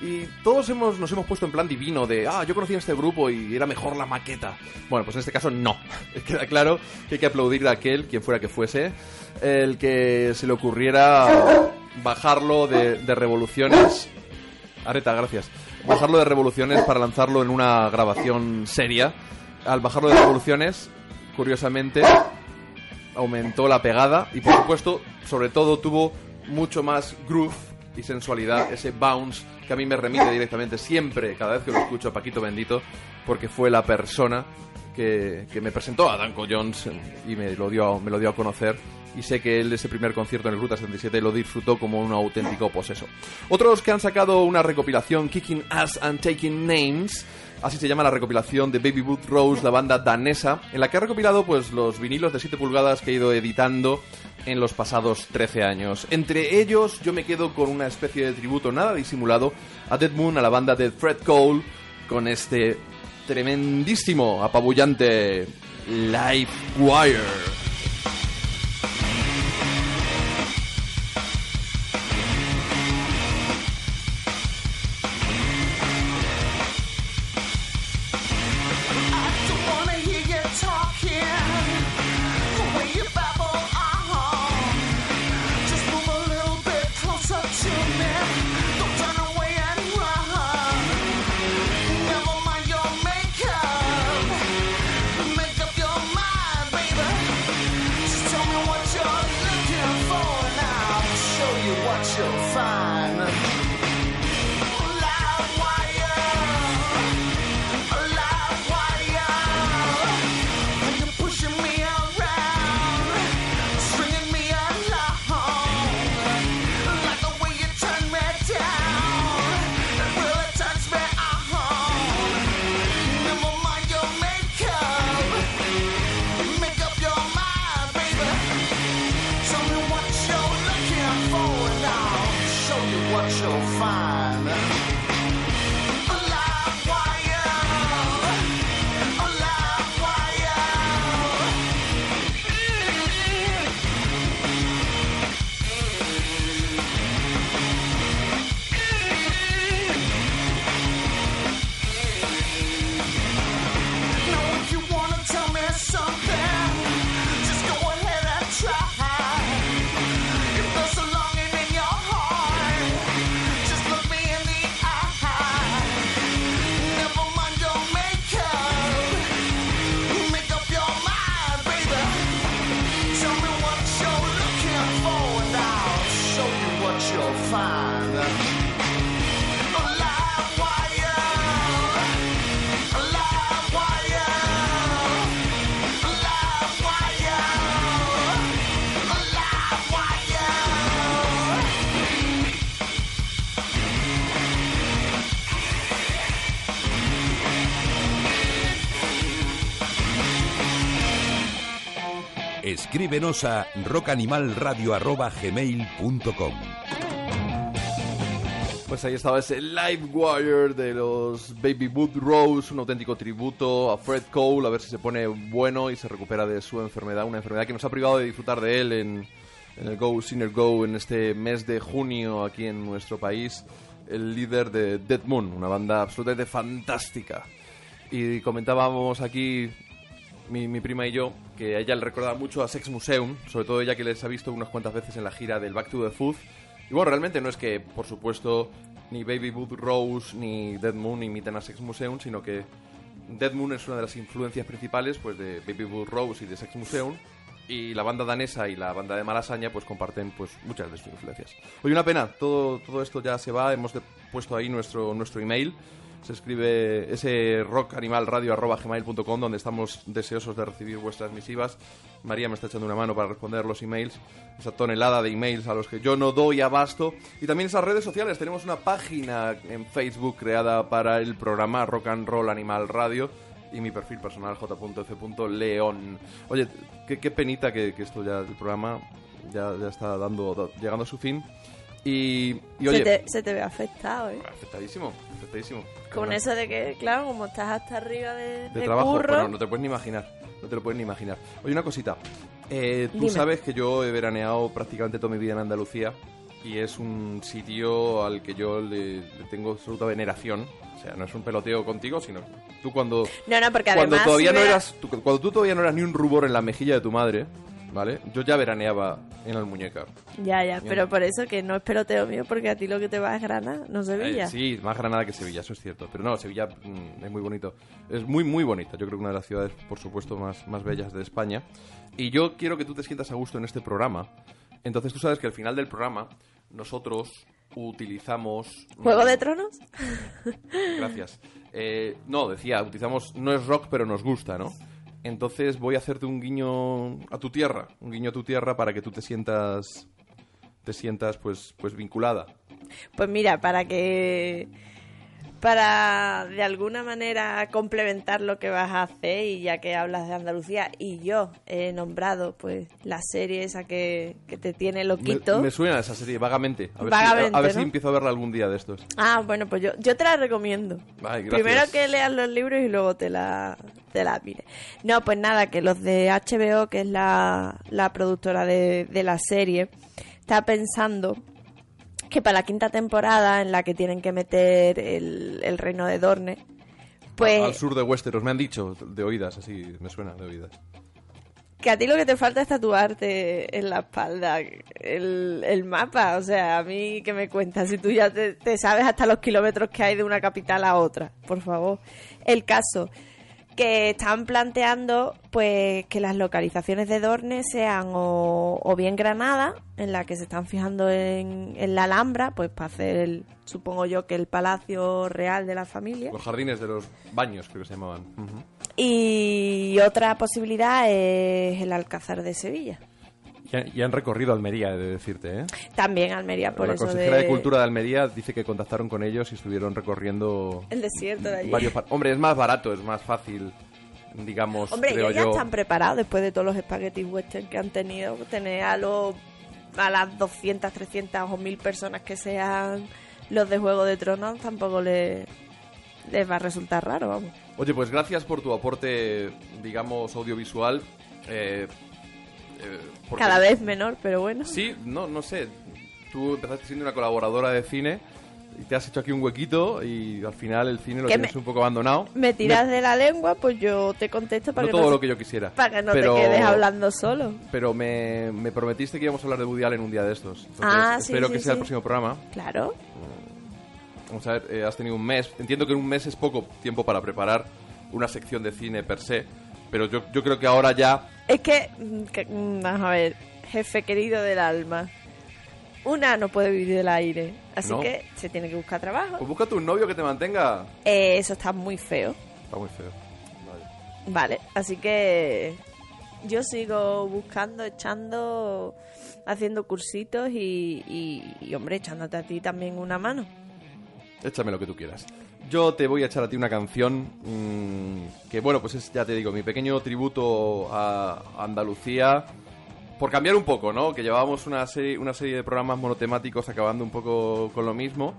Speaker 2: Y todos hemos, nos hemos puesto en plan divino de, ah, yo conocía este grupo y era mejor la maqueta. Bueno, pues en este caso no. Queda claro que hay que aplaudir a aquel, quien fuera que fuese, el que se le ocurriera bajarlo de, de revoluciones. Areta, gracias. Bajarlo de revoluciones para lanzarlo en una grabación seria. Al bajarlo de revoluciones, curiosamente, aumentó la pegada y por supuesto, sobre todo, tuvo mucho más groove y sensualidad, ese bounce que a mí me remite directamente siempre, cada vez que lo escucho a Paquito Bendito, porque fue la persona que, que me presentó a Danko Jones y me lo dio, a- me lo dio a conocer y sé que él ese primer concierto en el Ruta 77 lo disfrutó como un auténtico poseso. Otros que han sacado una recopilación, Kicking Ass and Taking Names, así se llama la recopilación de Baby Boot Rose, la banda danesa, en la que ha recopilado pues los vinilos de 7 pulgadas que he ido editando en los pasados 13 años. Entre ellos yo me quedo con una especie de tributo nada disimulado a Dead Moon, a la banda de Fred Cole, con este tremendísimo, apabullante Live Wire.
Speaker 1: Escríbenos a rockanimalradio.gmail.com
Speaker 2: Pues ahí estaba ese Live Wire de los Baby Boot Rose, un auténtico tributo a Fred Cole, a ver si se pone bueno y se recupera de su enfermedad, una enfermedad que nos ha privado de disfrutar de él en, en el Go Sinner Go en este mes de junio aquí en nuestro país, el líder de Dead Moon, una banda absolutamente fantástica. Y comentábamos aquí mi, mi prima y yo que a ella le recordaba mucho a Sex Museum, sobre todo ella que les ha visto unas cuantas veces en la gira del Back to the Food. Y bueno, realmente no es que, por supuesto, ni Baby Boot Rose ni Dead Moon imiten a Sex Museum, sino que Dead Moon es una de las influencias principales pues de Baby Boot Rose y de Sex Museum. Y la banda danesa y la banda de Malasaña pues comparten pues muchas de sus influencias. Oye, una pena, todo, todo esto ya se va, hemos puesto ahí nuestro, nuestro email. Se escribe ese rockanimalradio.gmail.com donde estamos deseosos de recibir vuestras misivas. María me está echando una mano para responder los emails, esa tonelada de emails a los que yo no doy abasto. Y también esas redes sociales, tenemos una página en Facebook creada para el programa Rock and Roll Animal Radio y mi perfil personal j.f.león. Oye, qué, qué penita que, que esto ya, el programa ya, ya está dando, da- llegando a su fin. Y, y oye,
Speaker 3: se, te, se te ve afectado, ¿eh?
Speaker 2: afectadísimo, afectadísimo.
Speaker 3: Con eso de que, claro, como estás hasta arriba de,
Speaker 2: de
Speaker 3: de
Speaker 2: trabajo,
Speaker 3: curro,
Speaker 2: bueno, no te puedes ni imaginar. No te lo puedes ni imaginar. Oye, una cosita. Eh, tú
Speaker 3: Dime.
Speaker 2: sabes que yo he veraneado prácticamente toda mi vida en Andalucía y es un sitio al que yo le, le tengo absoluta veneración. O sea, no es un peloteo contigo, sino tú cuando
Speaker 3: No, no, porque
Speaker 2: cuando
Speaker 3: además
Speaker 2: todavía
Speaker 3: si
Speaker 2: no eras tú- cuando tú todavía no eras ni un rubor en la mejilla de tu madre, ¿vale? Yo ya veraneaba en Almuñeca.
Speaker 3: Ya, ya, pero por eso que no es peloteo mío, porque a ti lo que te va es Granada, no Sevilla.
Speaker 2: Eh, sí, más Granada que Sevilla, eso es cierto. Pero no, Sevilla mm, es muy bonito. Es muy, muy bonita. Yo creo que una de las ciudades, por supuesto, más, más bellas de España. Y yo quiero que tú te sientas a gusto en este programa. Entonces tú sabes que al final del programa nosotros utilizamos...
Speaker 3: ¿Juego de Tronos?
Speaker 2: Gracias. Eh, no, decía, utilizamos... No es rock, pero nos gusta, ¿no? Entonces voy a hacerte un guiño a tu tierra, un guiño a tu tierra para que tú te sientas te sientas pues pues vinculada.
Speaker 3: Pues mira, para que para de alguna manera complementar lo que vas a hacer y ya que hablas de Andalucía y yo he nombrado pues la serie esa que, que te tiene loquito.
Speaker 2: me suena esa serie vagamente. A ver,
Speaker 3: Vagamente,
Speaker 2: si, a, a ver si empiezo a verla algún día de estos.
Speaker 3: Ah, bueno, pues yo, yo te la recomiendo.
Speaker 2: Ay.
Speaker 3: Primero que leas los libros y luego te la, te la mires. No, pues nada, que los de HBO, que es la, la productora de, de la serie, está pensando que para la quinta temporada, en la que tienen que meter el, el reino de Dorne, pues
Speaker 2: Al sur de Westeros, me han dicho de oídas, así me suena de oídas.
Speaker 3: que a ti lo que te falta es tatuarte en la espalda el, el mapa. O sea, a mí que me cuentas si tú ya te, te sabes hasta los kilómetros que hay de una capital a otra, por favor. El caso que están planteando pues que las localizaciones de Dorne sean o, o bien Granada, en la que se están fijando en, en la Alhambra, pues para hacer el, supongo yo que el palacio real de la familia.
Speaker 2: Los jardines de los baños, creo que se llamaban.
Speaker 3: Y otra posibilidad es el Alcázar de Sevilla.
Speaker 2: Y han, recorrido Almería, he de decirte, ¿eh?
Speaker 3: También Almería, por
Speaker 2: la
Speaker 3: eso
Speaker 2: consejera
Speaker 3: de...
Speaker 2: de... Cultura de Almería dice que contactaron con ellos y estuvieron recorriendo
Speaker 3: El desierto de allí.
Speaker 2: varios... Hombre, es más barato, es más fácil, digamos,
Speaker 3: Hombre,
Speaker 2: creo
Speaker 3: ellos ya
Speaker 2: yo.
Speaker 3: están preparados después de todos los espaguetis western que han tenido. Tener a, los, a las 200, 300 o 1000 personas que sean los de Juego de Tronos tampoco les, les va a resultar raro, vamos.
Speaker 2: Oye, pues gracias por tu aporte, digamos, audiovisual. eh, eh, porque-
Speaker 3: Cada vez menor, pero bueno.
Speaker 2: Sí, no, no sé. Tú empezaste siendo una colaboradora de cine y te has hecho aquí un huequito y al final el cine lo tienes
Speaker 3: me-
Speaker 2: un poco abandonado.
Speaker 3: Me tiras de la lengua, pues yo te contesto para
Speaker 2: no
Speaker 3: que
Speaker 2: todo
Speaker 3: no,
Speaker 2: lo que yo quisiera.
Speaker 3: para que no
Speaker 2: pero,
Speaker 3: te quedes hablando solo.
Speaker 2: Pero me, me prometiste que íbamos a hablar de Woody Allen un día de estos. Entonces,
Speaker 3: Ah, sí,
Speaker 2: espero
Speaker 3: sí,
Speaker 2: que sea el
Speaker 3: sí.
Speaker 2: próximo programa.
Speaker 3: Claro.
Speaker 2: Vamos a ver, eh, has tenido un mes. Entiendo que un mes es poco tiempo para preparar una sección de cine per se, pero yo, yo creo que ahora ya...
Speaker 3: Es que, mm, que, mm, vamos a ver, jefe querido del alma. Una no puede vivir del aire, así
Speaker 2: No.
Speaker 3: que se tiene que buscar trabajo.
Speaker 2: Pues búscate un novio que te mantenga.
Speaker 3: Eh, eso está muy feo.
Speaker 2: Está muy feo. Vale.
Speaker 3: Vale, así que yo sigo buscando, echando, haciendo cursitos y, y, y, hombre, echándote a ti también una mano.
Speaker 2: Échame lo que tú quieras. Yo te voy a echar a ti una canción mm, que, bueno, pues es, ya te digo, mi pequeño tributo a Andalucía. Por cambiar un poco, ¿no? Que llevábamos una serie, una serie de programas monotemáticos acabando un poco con lo mismo.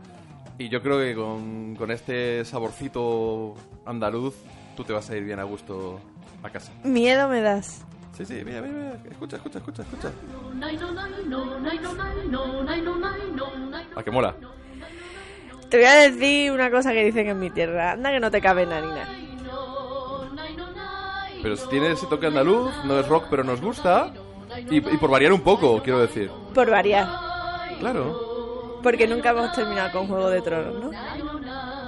Speaker 2: Y yo creo que con, con este saborcito andaluz, tú te vas a ir bien a gusto a casa.
Speaker 3: Miedo me das.
Speaker 2: Sí, sí, mira, mira, mira. Escucha, escucha, escucha, escucha. A que mola.
Speaker 3: Te voy a decir una cosa que dicen en mi tierra. Anda que no te cabe nanina.
Speaker 2: Pero si tiene ese toque andaluz, no es rock, pero nos gusta. Y, y por variar un poco, quiero decir.
Speaker 3: Por variar.
Speaker 2: Claro.
Speaker 3: Porque nunca hemos terminado con Juego de Tronos, ¿no?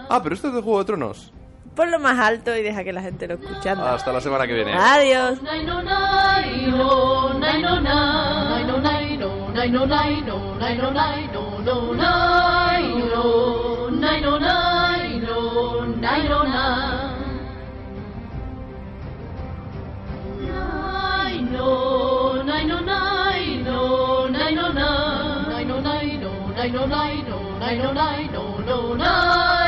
Speaker 2: Ah, pero esto es de Juego de Tronos.
Speaker 3: Ponlo más alto y deja que la gente lo escuche. anda.
Speaker 2: Hasta la semana que viene.
Speaker 3: Adiós.
Speaker 8: no, no, no, no, no, no, no, no, no, no, nine oh nine oh nine oh nine. Nine oh nine oh nine oh nine oh nine. Nine oh nine oh nine oh nine oh nine oh nine oh nine.